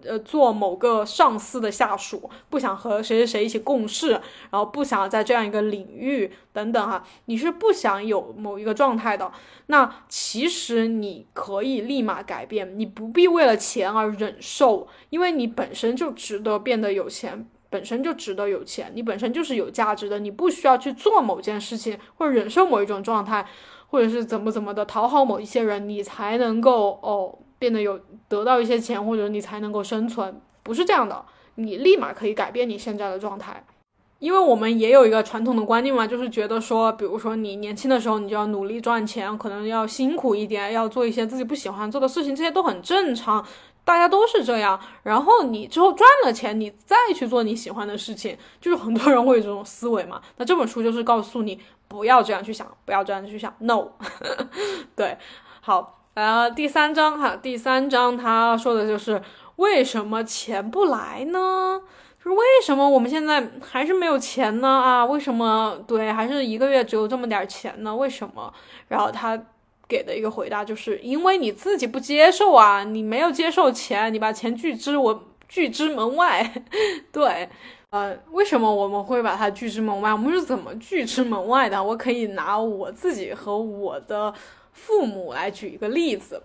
呃，做某个上司的下属，不想和谁谁谁一起共事，然后不想在这样一个领域等等哈，你是不想有某一个状态的。那其实你可以立马改变，你不必为了钱而忍受，因为你本身就值得变得有钱，本身就值得有钱，你本身就是有价值的，你不需要去做某件事情或者忍受某一种状态，或者是怎么怎么的讨好某一些人，你才能够哦。变得有得到一些钱，或者你才能够生存，不是这样的。你立马可以改变你现在的状态，因为我们也有一个传统的观念嘛，就是觉得说，比如说你年轻的时候，你就要努力赚钱，可能要辛苦一点，要做一些自己不喜欢做的事情，这些都很正常，大家都是这样。然后你之后赚了钱，你再去做你喜欢的事情，就是很多人会有这种思维嘛。那这本书就是告诉你，不要这样去想，不要这样去想，no，对，好。然后第三章哈，第三章他说的就是为什么钱不来呢？就是为什么我们现在还是没有钱呢？啊，为什么对，还是一个月只有这么点钱呢？为什么？然后他给的一个回答就是因为你自己不接受啊，你没有接受钱，你把钱拒之我拒之门外。对，呃，为什么我们会把它拒之门外？我们是怎么拒之门外的？我可以拿我自己和我的。父母来举一个例子，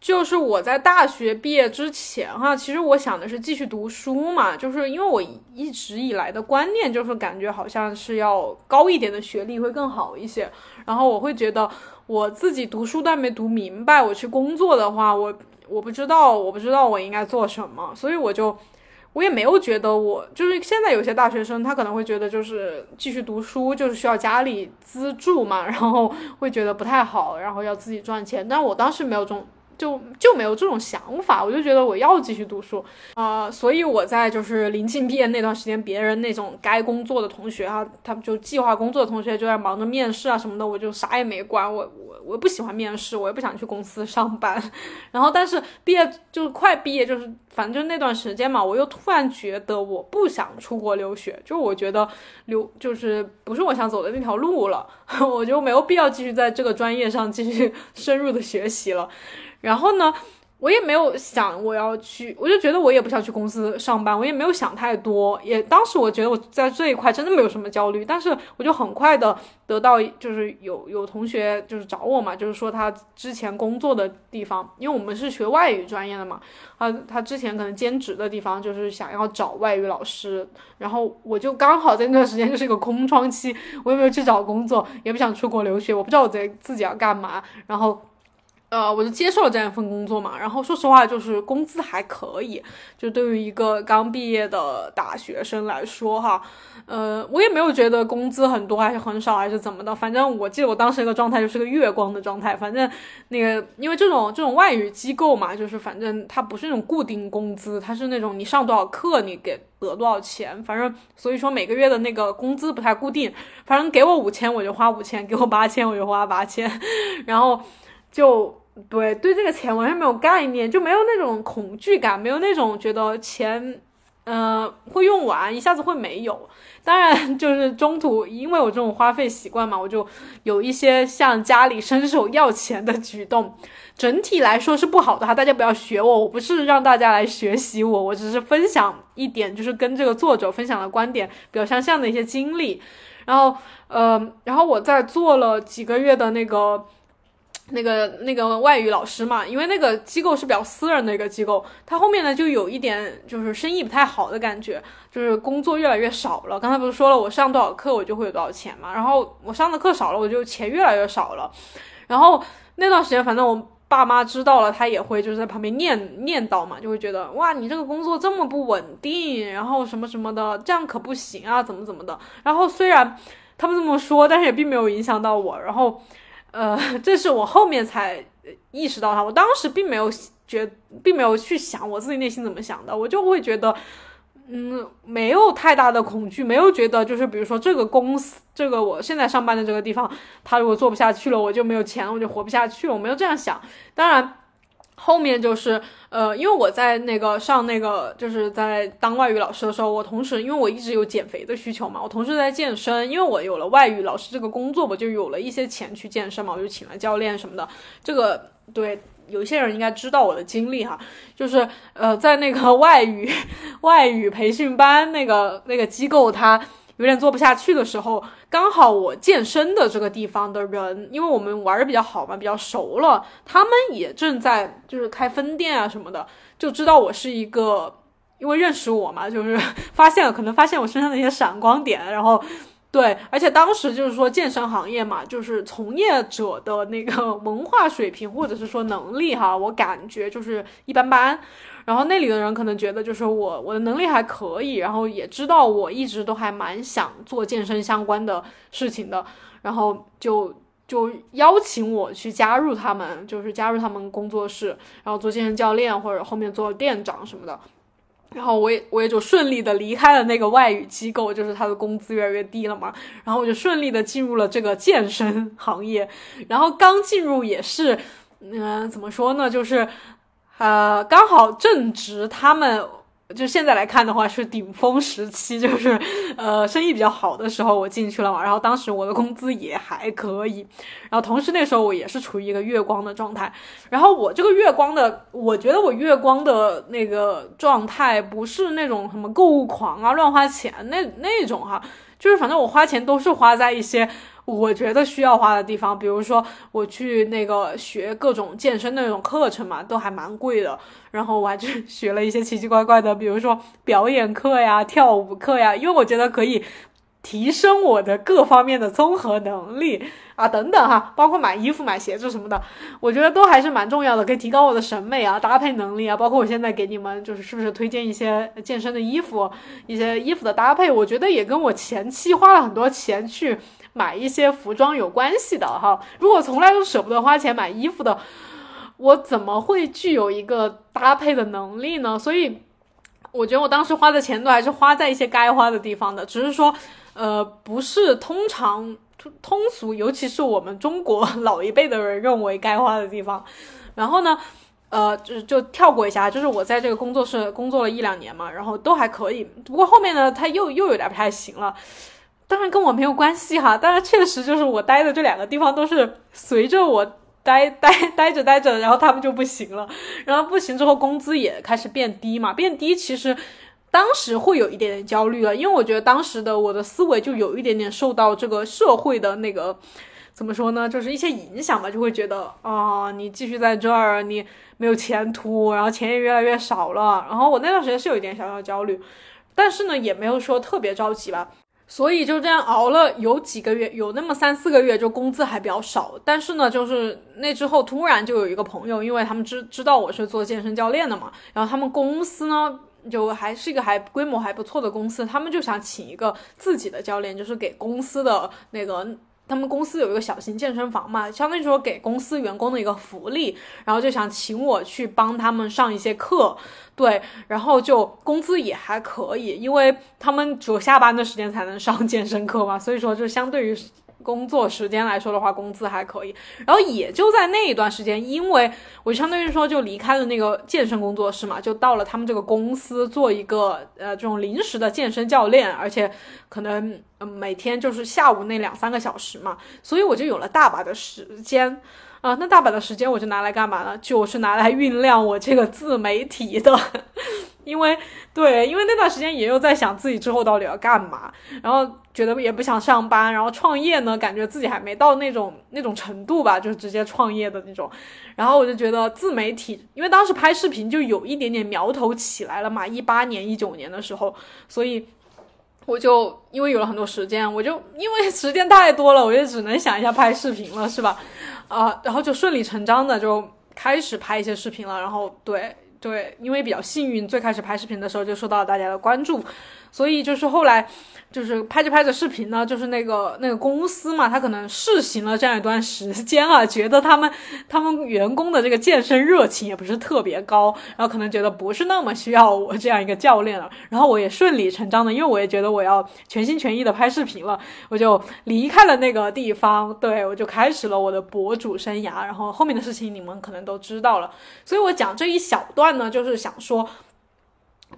就是我在大学毕业之前哈，其实我想的是继续读书嘛，就是因为我一直以来的观念就是感觉好像是要高一点的学历会更好一些，然后我会觉得我自己读书但没读明白，我去工作的话，我我不知道我不知道我应该做什么，所以我就。我也没有觉得我就是现在有些大学生，他可能会觉得就是继续读书就是需要家里资助嘛，然后会觉得不太好，然后要自己赚钱。但我当时没有这种就就没有这种想法，我就觉得我要继续读书啊，所以我在就是临近毕业那段时间，别人那种该工作的同学啊，他们就计划工作的同学就在忙着面试啊什么的，我就啥也没管，我我我不喜欢面试，我也不想去公司上班，然后但是毕业就是快毕业，就是反正就那段时间嘛，我又突然觉得我不想出国留学，就我觉得留就是不是我想走的那条路了，我就没有必要继续在这个专业上继续 深入的学习了。然后呢，我也没有想我要去，我就觉得我也不想去公司上班，我也没有想太多。也当时我觉得我在这一块真的没有什么焦虑，但是我就很快的得到，就是有有同学就是找我嘛，就是说他之前工作的地方，因为我们是学外语专业的嘛，啊，他之前可能兼职的地方就是想要找外语老师，然后我就刚好在那段时间就是一个空窗期，我也没有去找工作，也不想出国留学，我不知道我在自己要干嘛，然后。呃，我就接受了这样一份工作嘛，然后说实话，就是工资还可以，就对于一个刚毕业的大学生来说哈，呃，我也没有觉得工资很多还是很少还是怎么的，反正我记得我当时一个状态就是个月光的状态，反正那个因为这种这种外语机构嘛，就是反正它不是那种固定工资，它是那种你上多少课你给得多少钱，反正所以说每个月的那个工资不太固定，反正给我五千我就花五千，给我八千我就花八千，然后就。对对，这个钱完全没有概念，就没有那种恐惧感，没有那种觉得钱，呃，会用完，一下子会没有。当然，就是中途因为我这种花费习惯嘛，我就有一些向家里伸手要钱的举动。整体来说是不好的哈，大家不要学我，我不是让大家来学习我，我只是分享一点，就是跟这个作者分享的观点比较相像的一些经历。然后，呃，然后我在做了几个月的那个。那个那个外语老师嘛，因为那个机构是比较私人的一个机构，他后面呢就有一点就是生意不太好的感觉，就是工作越来越少了。刚才不是说了，我上多少课我就会有多少钱嘛，然后我上的课少了，我就钱越来越少了。然后那段时间，反正我爸妈知道了，他也会就是在旁边念念叨嘛，就会觉得哇，你这个工作这么不稳定，然后什么什么的，这样可不行啊，怎么怎么的。然后虽然他们这么说，但是也并没有影响到我。然后。呃，这是我后面才意识到他，我当时并没有觉，并没有去想我自己内心怎么想的，我就会觉得，嗯，没有太大的恐惧，没有觉得就是比如说这个公司，这个我现在上班的这个地方，他如果做不下去了，我就没有钱，我就活不下去，我没有这样想，当然。后面就是，呃，因为我在那个上那个，就是在当外语老师的时候，我同时因为我一直有减肥的需求嘛，我同时在健身，因为我有了外语老师这个工作，我就有了一些钱去健身嘛，我就请了教练什么的。这个对有些人应该知道我的经历哈，就是呃，在那个外语 外语培训班那个那个机构，他。有点做不下去的时候，刚好我健身的这个地方的人，因为我们玩的比较好嘛，比较熟了，他们也正在就是开分店啊什么的，就知道我是一个，因为认识我嘛，就是发现了，可能发现我身上的一些闪光点，然后对，而且当时就是说健身行业嘛，就是从业者的那个文化水平或者是说能力哈，我感觉就是一般般。然后那里的人可能觉得就是我我的能力还可以，然后也知道我一直都还蛮想做健身相关的事情的，然后就就邀请我去加入他们，就是加入他们工作室，然后做健身教练或者后面做店长什么的。然后我也我也就顺利的离开了那个外语机构，就是他的工资越来越低了嘛，然后我就顺利的进入了这个健身行业。然后刚进入也是，嗯，怎么说呢，就是。呃，刚好正值他们就现在来看的话是顶峰时期，就是呃生意比较好的时候，我进去了嘛。然后当时我的工资也还可以，然后同时那时候我也是处于一个月光的状态。然后我这个月光的，我觉得我月光的那个状态不是那种什么购物狂啊、乱花钱那那种哈，就是反正我花钱都是花在一些。我觉得需要花的地方，比如说我去那个学各种健身的那种课程嘛，都还蛮贵的。然后我还去学了一些奇奇怪怪的，比如说表演课呀、跳舞课呀，因为我觉得可以提升我的各方面的综合能力啊，等等哈，包括买衣服、买鞋子什么的，我觉得都还是蛮重要的，可以提高我的审美啊、搭配能力啊。包括我现在给你们就是是不是推荐一些健身的衣服、一些衣服的搭配，我觉得也跟我前期花了很多钱去。买一些服装有关系的哈，如果从来都舍不得花钱买衣服的，我怎么会具有一个搭配的能力呢？所以我觉得我当时花的钱都还是花在一些该花的地方的，只是说，呃，不是通常通俗，尤其是我们中国老一辈的人认为该花的地方。然后呢，呃，就就跳过一下，就是我在这个工作室工作了一两年嘛，然后都还可以。不过后面呢，他又又有点不太行了。当然跟我没有关系哈，但是确实就是我待的这两个地方都是随着我。待待待着待着，然后他们就不行了，然后不行之后工资也开始变低嘛，变低其实当时会有一点点焦虑了，因为我觉得当时的我的思维就有一点点受到这个社会的那个怎么说呢，就是一些影响吧，就会觉得啊，你继续在这儿，你没有前途，然后钱也越来越少了，然后我那段时间是有一点小小焦虑，但是呢，也没有说特别着急吧。所以就这样熬了有几个月，有那么三四个月，就工资还比较少。但是呢，就是那之后突然就有一个朋友，因为他们知知道我是做健身教练的嘛，然后他们公司呢就还是一个还规模还不错的公司，他们就想请一个自己的教练，就是给公司的那个。他们公司有一个小型健身房嘛，相当于说给公司员工的一个福利，然后就想请我去帮他们上一些课，对，然后就工资也还可以，因为他们只有下班的时间才能上健身课嘛，所以说就相对于。工作时间来说的话，工资还可以。然后也就在那一段时间，因为我相当于说就离开了那个健身工作室嘛，就到了他们这个公司做一个呃这种临时的健身教练，而且可能每天就是下午那两三个小时嘛，所以我就有了大把的时间。啊，那大把的时间我就拿来干嘛呢？就是拿来酝酿我这个自媒体的，因为对，因为那段时间也有在想自己之后到底要干嘛，然后觉得也不想上班，然后创业呢，感觉自己还没到那种那种程度吧，就直接创业的那种，然后我就觉得自媒体，因为当时拍视频就有一点点苗头起来了嘛，一八年、一九年的时候，所以我就因为有了很多时间，我就因为时间太多了，我就只能想一下拍视频了，是吧？啊，然后就顺理成章的就开始拍一些视频了，然后对对，因为比较幸运，最开始拍视频的时候就受到了大家的关注，所以就是后来。就是拍着拍着视频呢，就是那个那个公司嘛，他可能试行了这样一段时间啊，觉得他们他们员工的这个健身热情也不是特别高，然后可能觉得不是那么需要我这样一个教练了。然后我也顺理成章的，因为我也觉得我要全心全意的拍视频了，我就离开了那个地方，对我就开始了我的博主生涯。然后后面的事情你们可能都知道了，所以我讲这一小段呢，就是想说。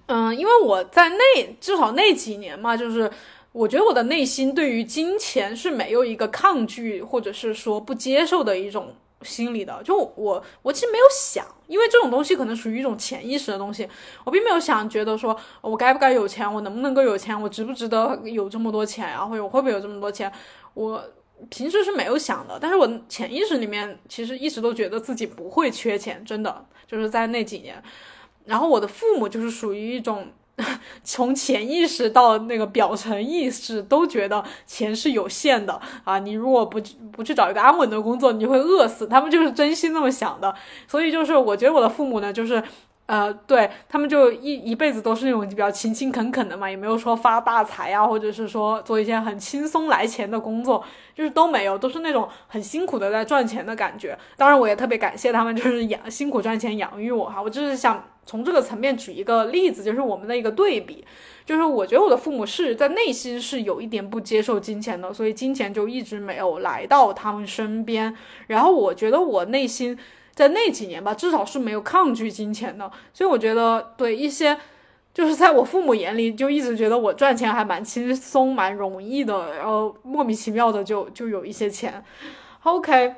嗯，因为我在那至少那几年嘛，就是我觉得我的内心对于金钱是没有一个抗拒或者是说不接受的一种心理的。就我我其实没有想，因为这种东西可能属于一种潜意识的东西，我并没有想觉得说我该不该有钱，我能不能够有钱，我值不值得有这么多钱啊，或者我会不会有这么多钱，我平时是没有想的。但是我潜意识里面其实一直都觉得自己不会缺钱，真的就是在那几年。然后我的父母就是属于一种 从潜意识到那个表层意识都觉得钱是有限的啊，你如果不不去找一个安稳的工作，你就会饿死。他们就是真心那么想的，所以就是我觉得我的父母呢，就是。呃，对他们就一一辈子都是那种比较勤勤恳恳的嘛，也没有说发大财啊，或者是说做一些很轻松来钱的工作，就是都没有，都是那种很辛苦的在赚钱的感觉。当然，我也特别感谢他们，就是养辛苦赚钱养育我哈。我就是想从这个层面举一个例子，就是我们的一个对比，就是我觉得我的父母是在内心是有一点不接受金钱的，所以金钱就一直没有来到他们身边。然后我觉得我内心。在那几年吧，至少是没有抗拒金钱的，所以我觉得对一些，就是在我父母眼里，就一直觉得我赚钱还蛮轻松、蛮容易的，然后莫名其妙的就就有一些钱。OK，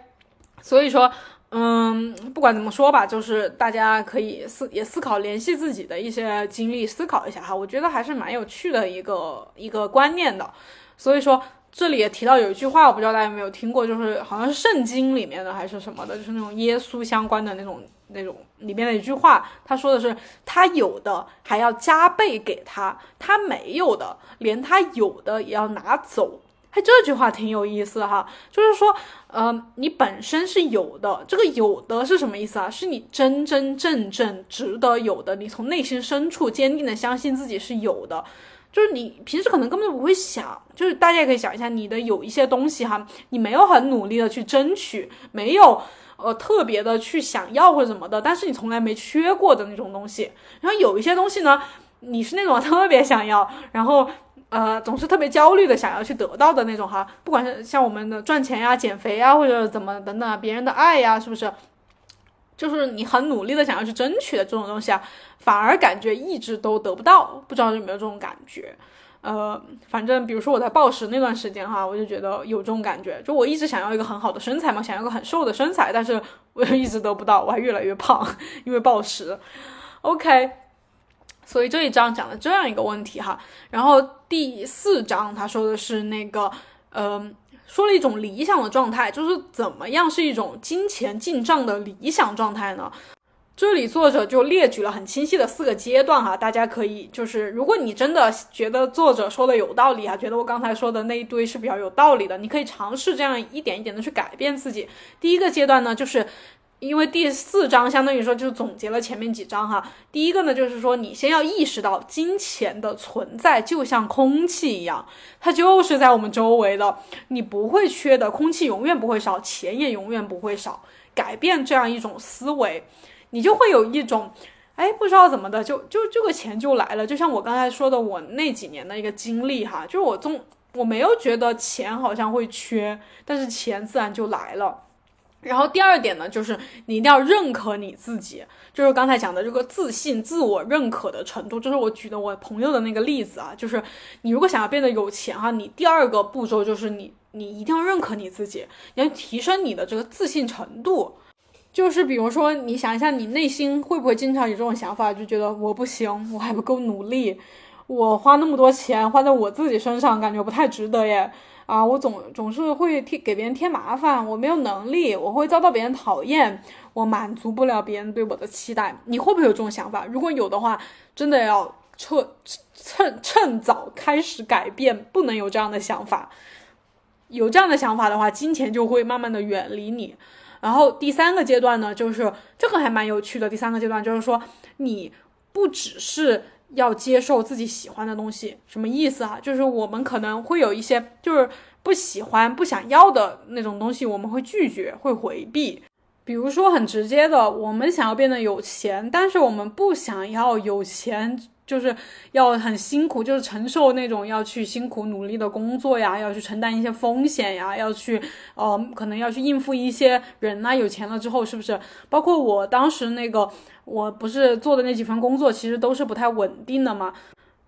所以说，嗯，不管怎么说吧，就是大家可以思也思考联系自己的一些经历，思考一下哈，我觉得还是蛮有趣的一个一个观念的。所以说。这里也提到有一句话，我不知道大家有没有听过，就是好像是圣经里面的还是什么的，就是那种耶稣相关的那种那种里面的一句话，他说的是他有的还要加倍给他，他没有的连他有的也要拿走。哎，这句话挺有意思哈，就是说，呃，你本身是有的，这个有的是什么意思啊？是你真真正正值得有的，你从内心深处坚定的相信自己是有的。就是你平时可能根本就不会想，就是大家也可以想一下，你的有一些东西哈，你没有很努力的去争取，没有呃特别的去想要或者什么的，但是你从来没缺过的那种东西。然后有一些东西呢，你是那种 特别想要，然后。呃，总是特别焦虑的想要去得到的那种哈，不管是像我们的赚钱呀、减肥呀，或者怎么等等，别人的爱呀，是不是？就是你很努力的想要去争取的这种东西啊，反而感觉一直都得不到，不知道有没有这种感觉？呃，反正比如说我在暴食那段时间哈，我就觉得有这种感觉，就我一直想要一个很好的身材嘛，想要个很瘦的身材，但是我一直得不到，我还越来越胖，因为暴食。OK。所以这一章讲了这样一个问题哈，然后第四章他说的是那个，嗯，说了一种理想的状态，就是怎么样是一种金钱进账的理想状态呢？这里作者就列举了很清晰的四个阶段哈，大家可以就是，如果你真的觉得作者说的有道理啊，觉得我刚才说的那一堆是比较有道理的，你可以尝试这样一点一点的去改变自己。第一个阶段呢，就是。因为第四章相当于说就总结了前面几章哈。第一个呢，就是说你先要意识到金钱的存在就像空气一样，它就是在我们周围的，你不会缺的，空气永远不会少，钱也永远不会少。改变这样一种思维，你就会有一种，哎，不知道怎么的，就就这个钱就来了。就像我刚才说的，我那几年的一个经历哈，就是我总我没有觉得钱好像会缺，但是钱自然就来了。然后第二点呢，就是你一定要认可你自己，就是刚才讲的这个自信、自我认可的程度。就是我举的我朋友的那个例子啊，就是你如果想要变得有钱哈，你第二个步骤就是你你一定要认可你自己，你要提升你的这个自信程度。就是比如说，你想一下，你内心会不会经常有这种想法，就觉得我不行，我还不够努力，我花那么多钱花在我自己身上，感觉不太值得耶。啊，我总总是会添给别人添麻烦，我没有能力，我会遭到别人讨厌，我满足不了别人对我的期待。你会不会有这种想法？如果有的话，真的要趁趁趁早开始改变，不能有这样的想法。有这样的想法的话，金钱就会慢慢的远离你。然后第三个阶段呢，就是这个还蛮有趣的。第三个阶段就是说，你不只是。要接受自己喜欢的东西，什么意思啊？就是我们可能会有一些就是不喜欢、不想要的那种东西，我们会拒绝、会回避。比如说很直接的，我们想要变得有钱，但是我们不想要有钱。就是要很辛苦，就是承受那种要去辛苦努力的工作呀，要去承担一些风险呀，要去呃，可能要去应付一些人呐。有钱了之后，是不是？包括我当时那个，我不是做的那几份工作，其实都是不太稳定的嘛。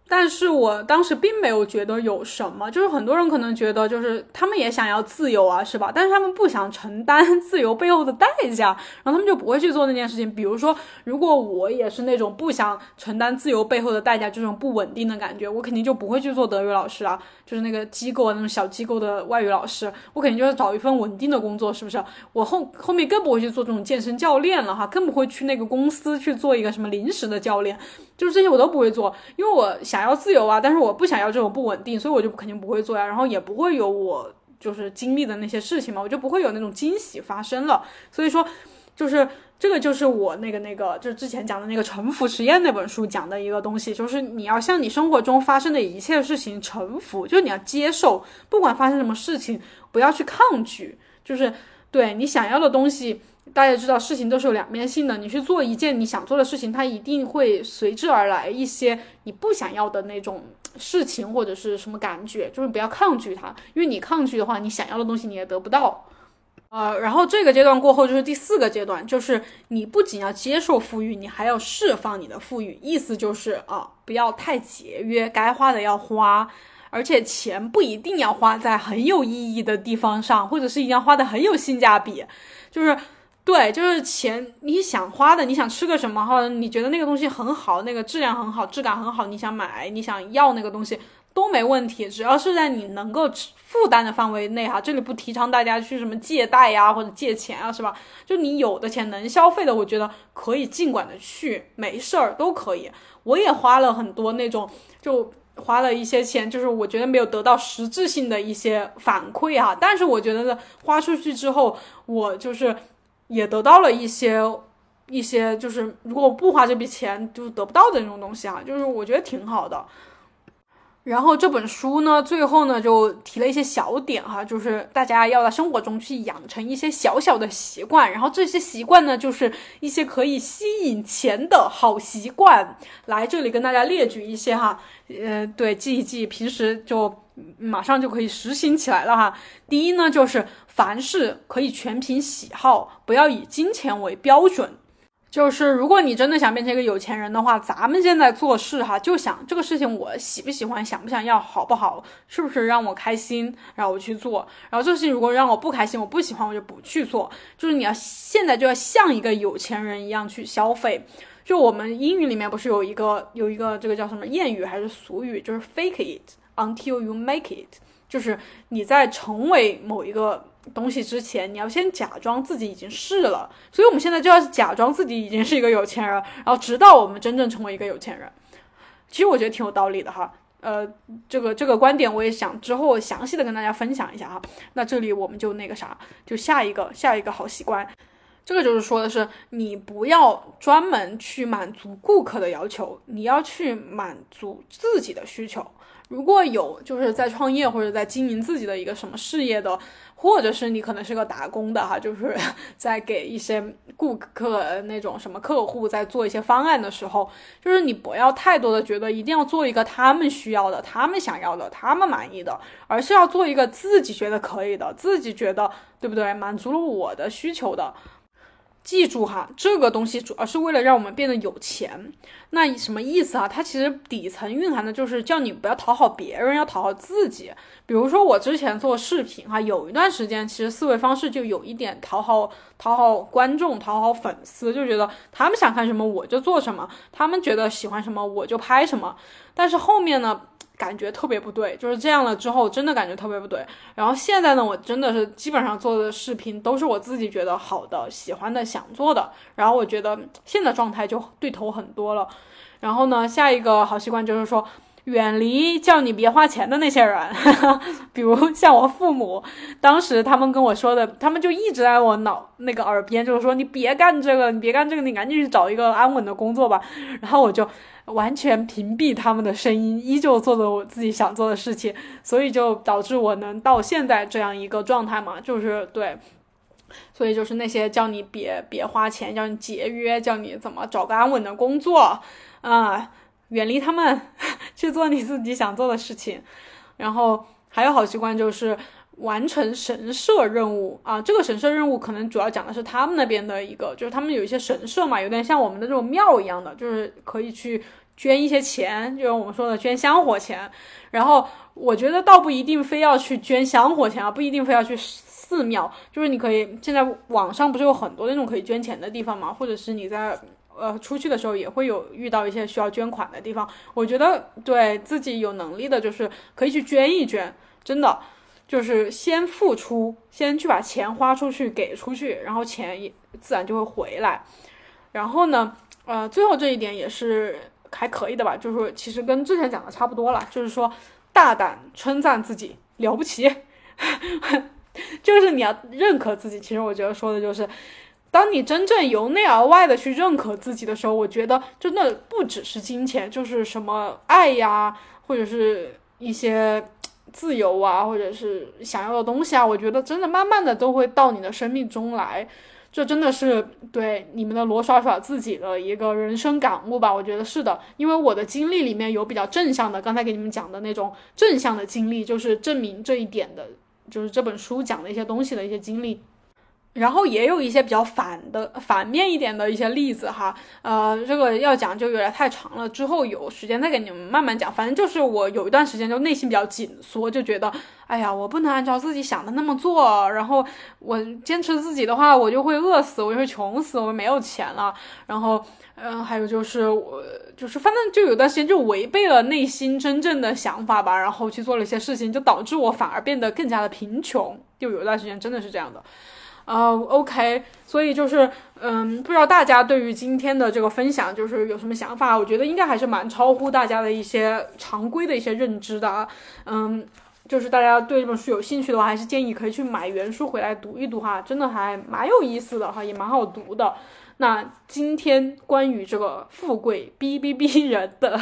但是我当时并没有觉得有什么，就是很多人可能觉得，就是他们也想要自由啊，是吧？但是他们不想承担自由背后的代价，然后他们就不会去做那件事情。比如说，如果我也是那种不想承担自由背后的代价，这种不稳定的感觉，我肯定就不会去做德语老师啊，就是那个机构那种小机构的外语老师，我肯定就是找一份稳定的工作，是不是？我后后面更不会去做这种健身教练了哈，更不会去那个公司去做一个什么临时的教练。就是这些我都不会做，因为我想要自由啊，但是我不想要这种不稳定，所以我就肯定不会做呀。然后也不会有我就是经历的那些事情嘛，我就不会有那种惊喜发生了。所以说，就是这个就是我那个那个就是之前讲的那个沉浮实验那本书讲的一个东西，就是你要向你生活中发生的一切事情沉浮，就是你要接受，不管发生什么事情，不要去抗拒，就是对你想要的东西。大家知道事情都是有两面性的，你去做一件你想做的事情，它一定会随之而来一些你不想要的那种事情或者是什么感觉，就是不要抗拒它，因为你抗拒的话，你想要的东西你也得不到。呃，然后这个阶段过后就是第四个阶段，就是你不仅要接受富裕，你还要释放你的富裕，意思就是啊，不要太节约，该花的要花，而且钱不一定要花在很有意义的地方上，或者是一定要花的很有性价比，就是。对，就是钱，你想花的，你想吃个什么，或者你觉得那个东西很好，那个质量很好，质感很好，你想买，你想要那个东西都没问题，只要是在你能够负担的范围内哈。这里不提倡大家去什么借贷呀，或者借钱啊，是吧？就你有的钱能消费的，我觉得可以尽管的去，没事儿都可以。我也花了很多那种，就花了一些钱，就是我觉得没有得到实质性的一些反馈哈。但是我觉得呢，花出去之后，我就是。也得到了一些一些，就是如果不花这笔钱就得不到的那种东西啊，就是我觉得挺好的。然后这本书呢，最后呢就提了一些小点哈，就是大家要在生活中去养成一些小小的习惯，然后这些习惯呢，就是一些可以吸引钱的好习惯。来这里跟大家列举一些哈，呃，对，记一记，平时就马上就可以实行起来了哈。第一呢，就是凡事可以全凭喜好，不要以金钱为标准。就是如果你真的想变成一个有钱人的话，咱们现在做事哈，就想这个事情我喜不喜欢，想不想要，好不好，是不是让我开心，然后我去做。然后这个事情如果让我不开心，我不喜欢，我就不去做。就是你要现在就要像一个有钱人一样去消费。就我们英语里面不是有一个有一个这个叫什么谚语还是俗语，就是 fake it until you make it，就是你在成为某一个。东西之前，你要先假装自己已经是了，所以我们现在就要假装自己已经是一个有钱人，然后直到我们真正成为一个有钱人。其实我觉得挺有道理的哈，呃，这个这个观点我也想之后详细的跟大家分享一下哈。那这里我们就那个啥，就下一个下一个好习惯，这个就是说的是你不要专门去满足顾客的要求，你要去满足自己的需求。如果有就是在创业或者在经营自己的一个什么事业的。或者是你可能是个打工的哈，就是在给一些顾客那种什么客户在做一些方案的时候，就是你不要太多的觉得一定要做一个他们需要的、他们想要的、他们满意的，而是要做一个自己觉得可以的、自己觉得对不对，满足了我的需求的。记住哈，这个东西主要是为了让我们变得有钱。那什么意思啊？它其实底层蕴含的就是叫你不要讨好别人，要讨好自己。比如说我之前做视频哈，有一段时间其实思维方式就有一点讨好讨好观众、讨好粉丝，就觉得他们想看什么我就做什么，他们觉得喜欢什么我就拍什么。但是后面呢？感觉特别不对，就是这样了之后，真的感觉特别不对。然后现在呢，我真的是基本上做的视频都是我自己觉得好的、喜欢的、想做的。然后我觉得现在状态就对头很多了。然后呢，下一个好习惯就是说。远离叫你别花钱的那些人，比如像我父母，当时他们跟我说的，他们就一直在我脑那个耳边，就是说你别干这个，你别干这个，你赶紧去找一个安稳的工作吧。然后我就完全屏蔽他们的声音，依旧做着我自己想做的事情，所以就导致我能到现在这样一个状态嘛，就是对，所以就是那些叫你别别花钱，叫你节约，叫你怎么找个安稳的工作，啊。远离他们，去做你自己想做的事情。然后还有好习惯就是完成神社任务啊。这个神社任务可能主要讲的是他们那边的一个，就是他们有一些神社嘛，有点像我们的这种庙一样的，就是可以去捐一些钱，就是我们说的捐香火钱。然后我觉得倒不一定非要去捐香火钱啊，不一定非要去寺庙，就是你可以现在网上不是有很多那种可以捐钱的地方嘛，或者是你在。呃，出去的时候也会有遇到一些需要捐款的地方，我觉得对自己有能力的，就是可以去捐一捐，真的就是先付出，先去把钱花出去，给出去，然后钱也自然就会回来。然后呢，呃，最后这一点也是还可以的吧，就是说其实跟之前讲的差不多了，就是说大胆称赞自己了不起，就是你要认可自己。其实我觉得说的就是。当你真正由内而外的去认可自己的时候，我觉得真的不只是金钱，就是什么爱呀，或者是一些自由啊，或者是想要的东西啊，我觉得真的慢慢的都会到你的生命中来。这真的是对你们的罗耍耍自己的一个人生感悟吧？我觉得是的，因为我的经历里面有比较正向的，刚才给你们讲的那种正向的经历，就是证明这一点的，就是这本书讲的一些东西的一些经历。然后也有一些比较反的、反面一点的一些例子哈，呃，这个要讲就有点太长了，之后有时间再给你们慢慢讲。反正就是我有一段时间就内心比较紧缩，就觉得，哎呀，我不能按照自己想的那么做，然后我坚持自己的话，我就会饿死，我就会穷死，我没有钱了。然后，嗯，还有就是我就是反正就有段时间就违背了内心真正的想法吧，然后去做了一些事情，就导致我反而变得更加的贫穷。就有一段时间真的是这样的。哦，OK，所以就是，嗯，不知道大家对于今天的这个分享就是有什么想法？我觉得应该还是蛮超乎大家的一些常规的一些认知的啊。嗯，就是大家对这本书有兴趣的话，还是建议可以去买原书回来读一读哈，真的还蛮有意思的哈，也蛮好读的。那今天关于这个富贵逼逼逼人的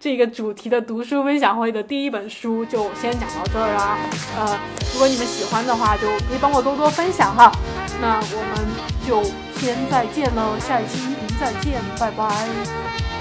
这个主题的读书分享会的第一本书就先讲到这儿啦。呃，如果你们喜欢的话，就可以帮我多多分享哈。那我们就先再见喽，下一期音频再见，拜拜。